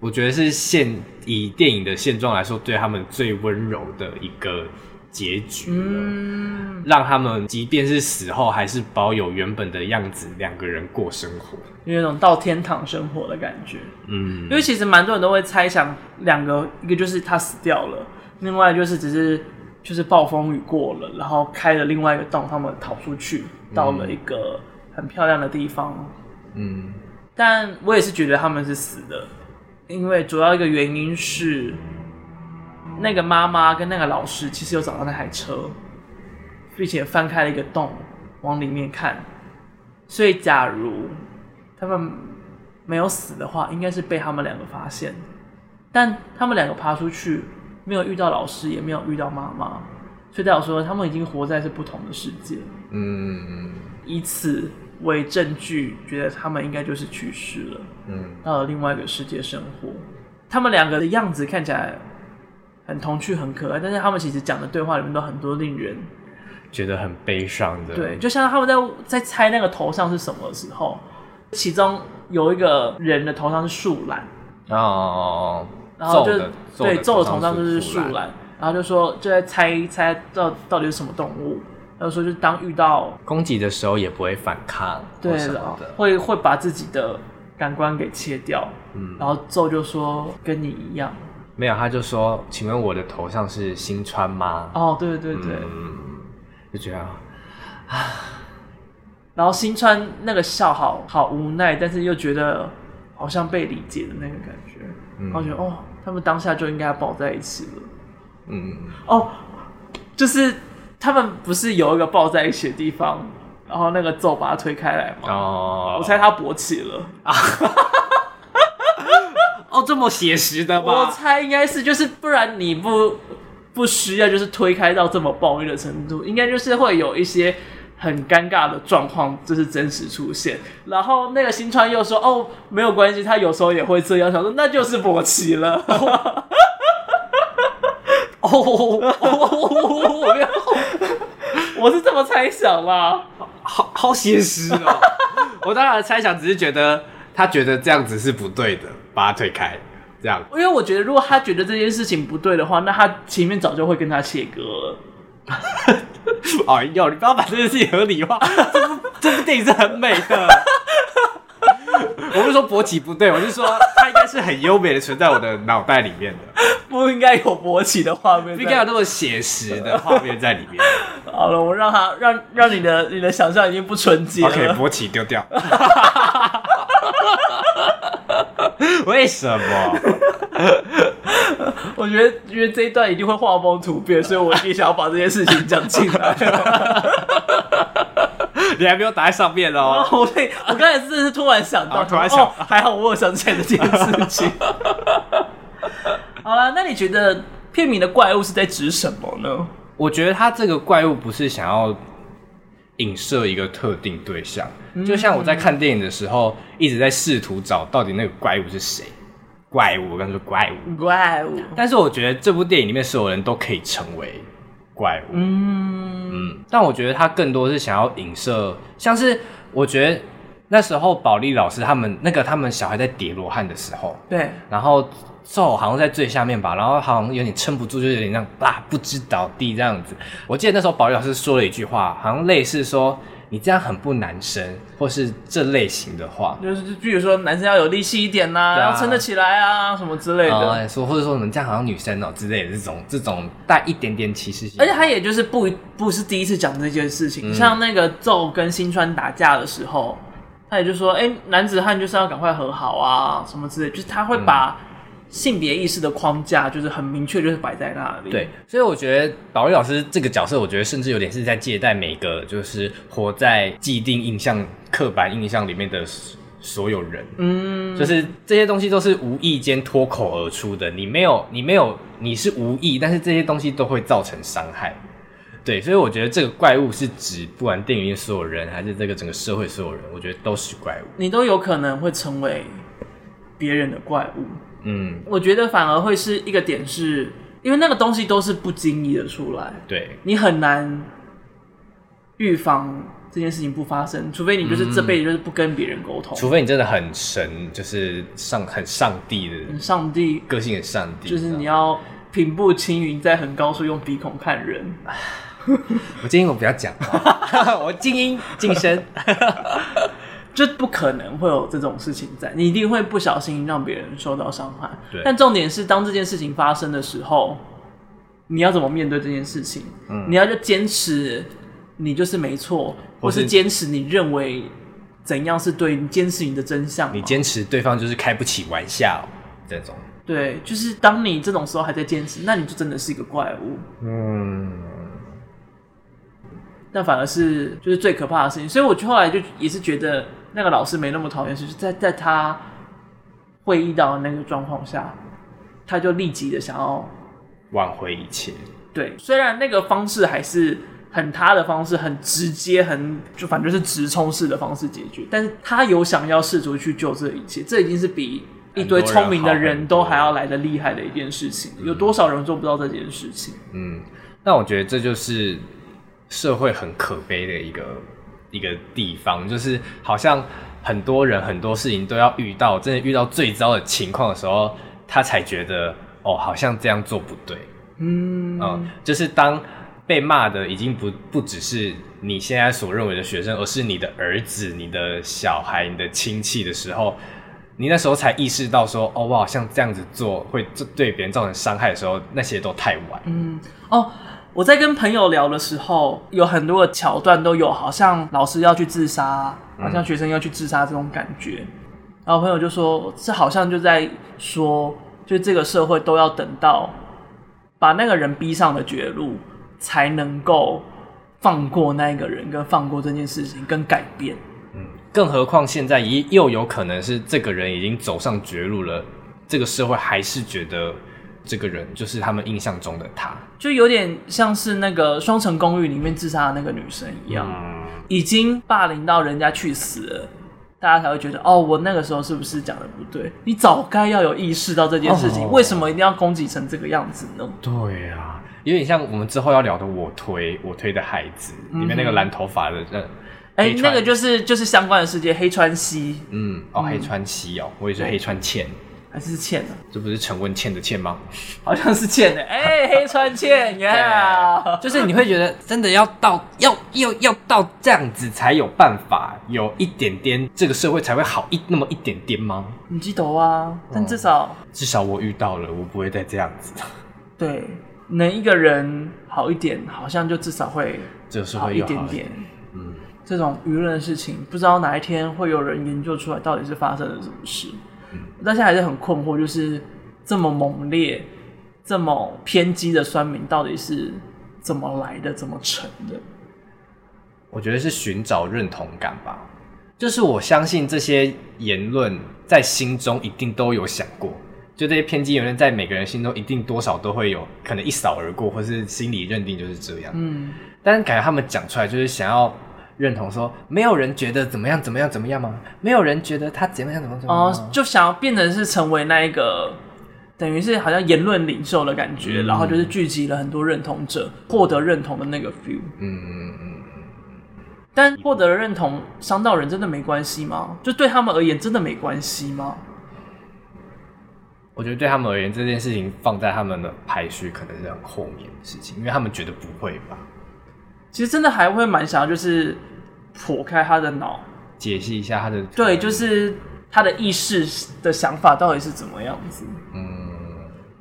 我觉得是现以电影的现状来说，对他们最温柔的一个结局，嗯，让他们即便是死后，还是保有原本的样子，两个人过生活，有那种到天堂生活的感觉，嗯，因为其实蛮多人都会猜想，两个一个就是他死掉了，另外就是只是就是暴风雨过了，然后开了另外一个洞，他们逃出去，到了一个很漂亮的地方，嗯，但我也是觉得他们是死的。因为主要一个原因是，那个妈妈跟那个老师其实有找到那台车，并且翻开了一个洞往里面看，所以假如他们没有死的话，应该是被他们两个发现。但他们两个爬出去，没有遇到老师，也没有遇到妈妈，所以代表说他们已经活在是不同的世界。嗯，以此。为证据，觉得他们应该就是去世了，嗯，到了另外一个世界生活。他们两个的样子看起来很童趣、很可爱，但是他们其实讲的对话里面都很多令人觉得很悲伤的。对，就像他们在在猜那个头上是什么的时候，其中有一个人的头上是树懒哦，然后就咒对咒的头上就是树懒，然后就说就在猜猜到到底是什么动物，他就说就当遇到攻击的时候也不会反抗，对会会把自己的感官给切掉，嗯，然后咒就说跟你一样，没有，他就说，请问我的头像是新川吗？哦，对对对，嗯，就觉得啊，然后新川那个笑好好无奈，但是又觉得好像被理解的那个感觉，嗯，然后觉得哦，他们当下就应该抱在一起了，嗯，哦，就是他们不是有一个抱在一起的地方，然后那个咒把他推开来吗？哦，我猜他勃起了 啊。哦，这么写实的吗？我猜应该是，就是不然你不不需要就是推开到这么暴力的程度，应该就是会有一些很尴尬的状况，就是真实出现。然后那个新川又说：“哦，没有关系，他有时候也会这样。”想说那就是勃起了。哦哦我没有，我是这么猜想啦，好好写实哦。我当然猜想只是觉得他觉得这样子是不对的。把他推开，这样。因为我觉得，如果他觉得这件事情不对的话，那他前面早就会跟他切割了。哎呦，你不要把这件事情合理化。这部这部电影是很美的。我不是说勃起不对，我是说它应该是很优美的存在我的脑袋里面的。不应该有勃起的画面，不应该有那么写实的画面在里面。好了，我让他让让你的你的想象已经不纯洁了。OK，勃起丢掉。为什么？我觉得，因为这一段一定会画风突变，所以我一定想要把这件事情讲进来。你还没有打在上面哦。我我刚才真的是突然想到，突然想、哦，还好我有想起来这件事情。好了，那你觉得片名的怪物是在指什么呢？我觉得他这个怪物不是想要影射一个特定对象。就像我在看电影的时候，一直在试图找到底那个怪物是谁。怪物，我刚说怪物，怪物。但是我觉得这部电影里面所有人都可以成为怪物。嗯嗯。但我觉得他更多是想要影射，像是我觉得那时候保利老师他们那个他们小孩在叠罗汉的时候，对，然后咒好像在最下面吧，然后好像有点撑不住，就有点像啊不知倒地这样子。我记得那时候保育老师说了一句话，好像类似说。你这样很不男生，或是这类型的话，就是比如说男生要有力气一点呐、啊，要撑得起来啊，什么之类的。说、呃、或者说你们这样好像女生哦、喔、之类的这种这种带一点点歧视性。而且他也就是不不是第一次讲这件事情，嗯、像那个咒跟新川打架的时候，他也就说，哎、欸，男子汉就是要赶快和好啊，什么之类，就是他会把。嗯性别意识的框架就是很明确，就是摆在那里。对，所以我觉得保利老师这个角色，我觉得甚至有点是在借代每个就是活在既定印象、刻板印象里面的所有人。嗯，就是这些东西都是无意间脱口而出的，你没有，你没有，你是无意，但是这些东西都会造成伤害。对，所以我觉得这个怪物是指不管电影院所有人，还是这个整个社会所有人，我觉得都是怪物。你都有可能会成为别人的怪物。嗯，我觉得反而会是一个点是，是因为那个东西都是不经意的出来，对，你很难预防这件事情不发生，除非你就是这辈子就是不跟别人沟通，除非你真的很神，就是上很上帝的，上帝。个性很上帝，就是你要平步青云，在很高处用鼻孔看人。我建议我不要讲话，我静音静声。就不可能会有这种事情在，你一定会不小心让别人受到伤害。对。但重点是，当这件事情发生的时候，你要怎么面对这件事情？嗯。你要就坚持，你就是没错，或是坚持你认为怎样是对，你坚持你的真相。你坚持对方就是开不起玩笑这种。对，就是当你这种时候还在坚持，那你就真的是一个怪物。嗯。那反而是就是最可怕的事情，所以我后来就也是觉得。那个老师没那么讨厌，就是在在他会遇到的那个状况下，他就立即的想要挽回一切。对，虽然那个方式还是很他的方式，很直接，很就反正是直冲式的方式解决，但是他有想要试图去救这一切，这已经是比一堆聪明的人都还要来的厉害的一件事情。有多少人做不到这件事情？嗯，那我觉得这就是社会很可悲的一个一个地方，就是好像很多人很多事情都要遇到，真的遇到最糟的情况的时候，他才觉得哦，好像这样做不对。嗯嗯，就是当被骂的已经不不只是你现在所认为的学生，而是你的儿子、你的小孩、你的亲戚的时候，你那时候才意识到说，哦，我好像这样子做会对别人造成伤害的时候，那些都太晚。嗯哦，我在跟朋友聊的时候，有很多的桥段都有，好像老师要去自杀，好像学生要去自杀这种感觉。嗯、然后朋友就说，这好像就在说，就这个社会都要等到。把那个人逼上了绝路，才能够放过那个人，跟放过这件事情，跟改变。嗯，更何况现在也又有可能是这个人已经走上绝路了，这个社会还是觉得这个人就是他们印象中的他，就有点像是那个《双层公寓》里面自杀的那个女生一样，嗯、已经霸凌到人家去死了。大家才会觉得哦，我那个时候是不是讲的不对？你早该要有意识到这件事情，哦、为什么一定要攻击成这个样子呢？对啊，有点像我们之后要聊的《我推我推的孩子》里面那个蓝头发的人，哎、那个就是就是相关的世界，黑川西，嗯，哦，黑川西哦，我也是黑川茜。还是茜呢？这不是陈文茜的倩吗？好像是倩的。哎、欸，黑川茜呀，就是你会觉得真的要到要要要到这样子才有办法有一点点这个社会才会好一那么一点点吗？你记得啊，但至少、嗯、至少我遇到了，我不会再这样子。对，能一个人好一点，好像就至少会好一点点。嗯，这种舆论的事情，不知道哪一天会有人研究出来到底是发生了什么事。但是还是很困惑，就是这么猛烈、这么偏激的酸民到底是怎么来的、怎么成的？我觉得是寻找认同感吧。就是我相信这些言论在心中一定都有想过，就这些偏激言论在每个人心中一定多少都会有可能一扫而过，或是心理认定就是这样。嗯，但是感觉他们讲出来就是想要。认同说，没有人觉得怎么样怎么样怎么样吗？没有人觉得他怎么样怎么样怎么样？哦，就想要变成是成为那一个，等于是好像言论领袖的感觉，嗯、然后就是聚集了很多认同者，获得认同的那个 feel。嗯嗯嗯嗯。但获得了认同伤到人真的没关系吗？就对他们而言真的没关系吗？我觉得对他们而言这件事情放在他们的排序可能是很后面的事情，因为他们觉得不会吧。其实真的还会蛮想要，就是剖开他的脑，解析一下他的对，就是他的意识的想法到底是怎么样子。嗯，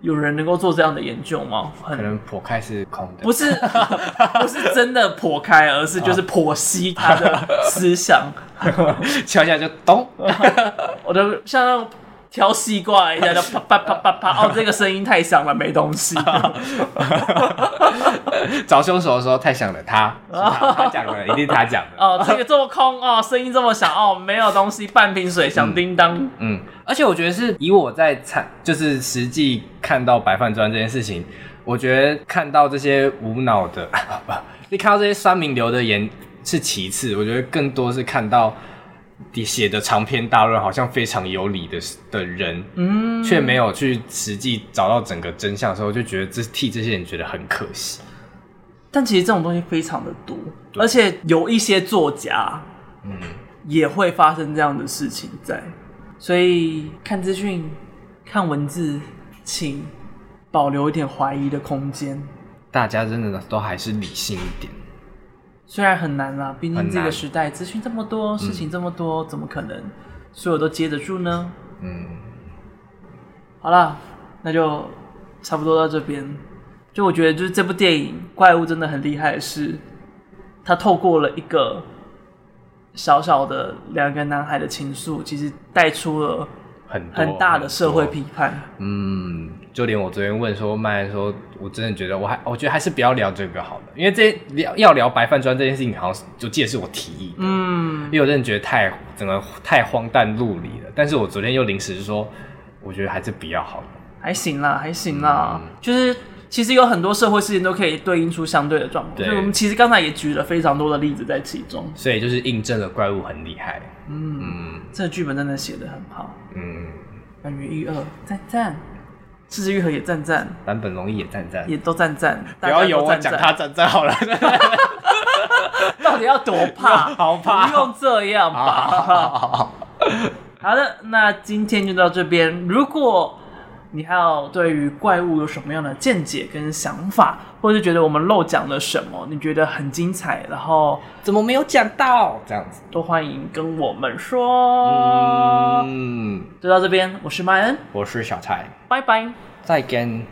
有人能够做这样的研究吗？可能剖开是空的，不是 不是真的剖开，而是就是剖析他的思想，敲一下就咚。我的像。挑西瓜一下就 啪啪啪啪啪 哦，这个声音太响了，没东西。找凶手的时候太响了，他他讲的，一定他讲的。哦，这个这么空哦，声音这么响哦，没有东西，半瓶水响叮当。嗯，嗯，而且我觉得是以我在参，就是实际看到白饭砖这件事情，我觉得看到这些无脑的，你看到这些酸民流的言是其次，我觉得更多是看到。写的长篇大论，好像非常有理的的人，嗯，却没有去实际找到整个真相的时候，就觉得这替这些人觉得很可惜。但其实这种东西非常的多，而且有一些作家，嗯，也会发生这样的事情在。所以看资讯、看文字，请保留一点怀疑的空间。大家真的都还是理性一点。虽然很难啦，毕竟这个时代资讯这么多，事情这么多，嗯、怎么可能所有都接得住呢？嗯，好啦，那就差不多到这边。就我觉得，就是这部电影《怪物》真的很厉害的是，它透过了一个小小的两个男孩的情愫，其实带出了。很很大的社会批判，嗯，就连我昨天问说，麦说，我真的觉得我还，我觉得还是不要聊这个好了，因为这聊要聊白饭砖这件事情，好像就记得是我提议的，嗯，因为我真的觉得太整个太荒诞露离了。但是我昨天又临时说，我觉得还是比较好，还行啦，还行啦，嗯、就是其实有很多社会事件都可以对应出相对的状况，所以我们其实刚才也举了非常多的例子在其中，所以就是印证了怪物很厉害，嗯。嗯这个剧本真的写的很好，嗯，关于一二赞赞，是枝裕和也赞赞，版本龙一也赞赞，也都赞赞。不要由我讲他赞赞好了。到底要多怕？好怕！不用这样吧。好的，那今天就到这边。如果你还有对于怪物有什么样的见解跟想法，或是觉得我们漏讲了什么，你觉得很精彩，然后怎么没有讲到？这样子都欢迎跟我们说。嗯，就到这边，我是麦恩，我是小蔡，拜拜，再见。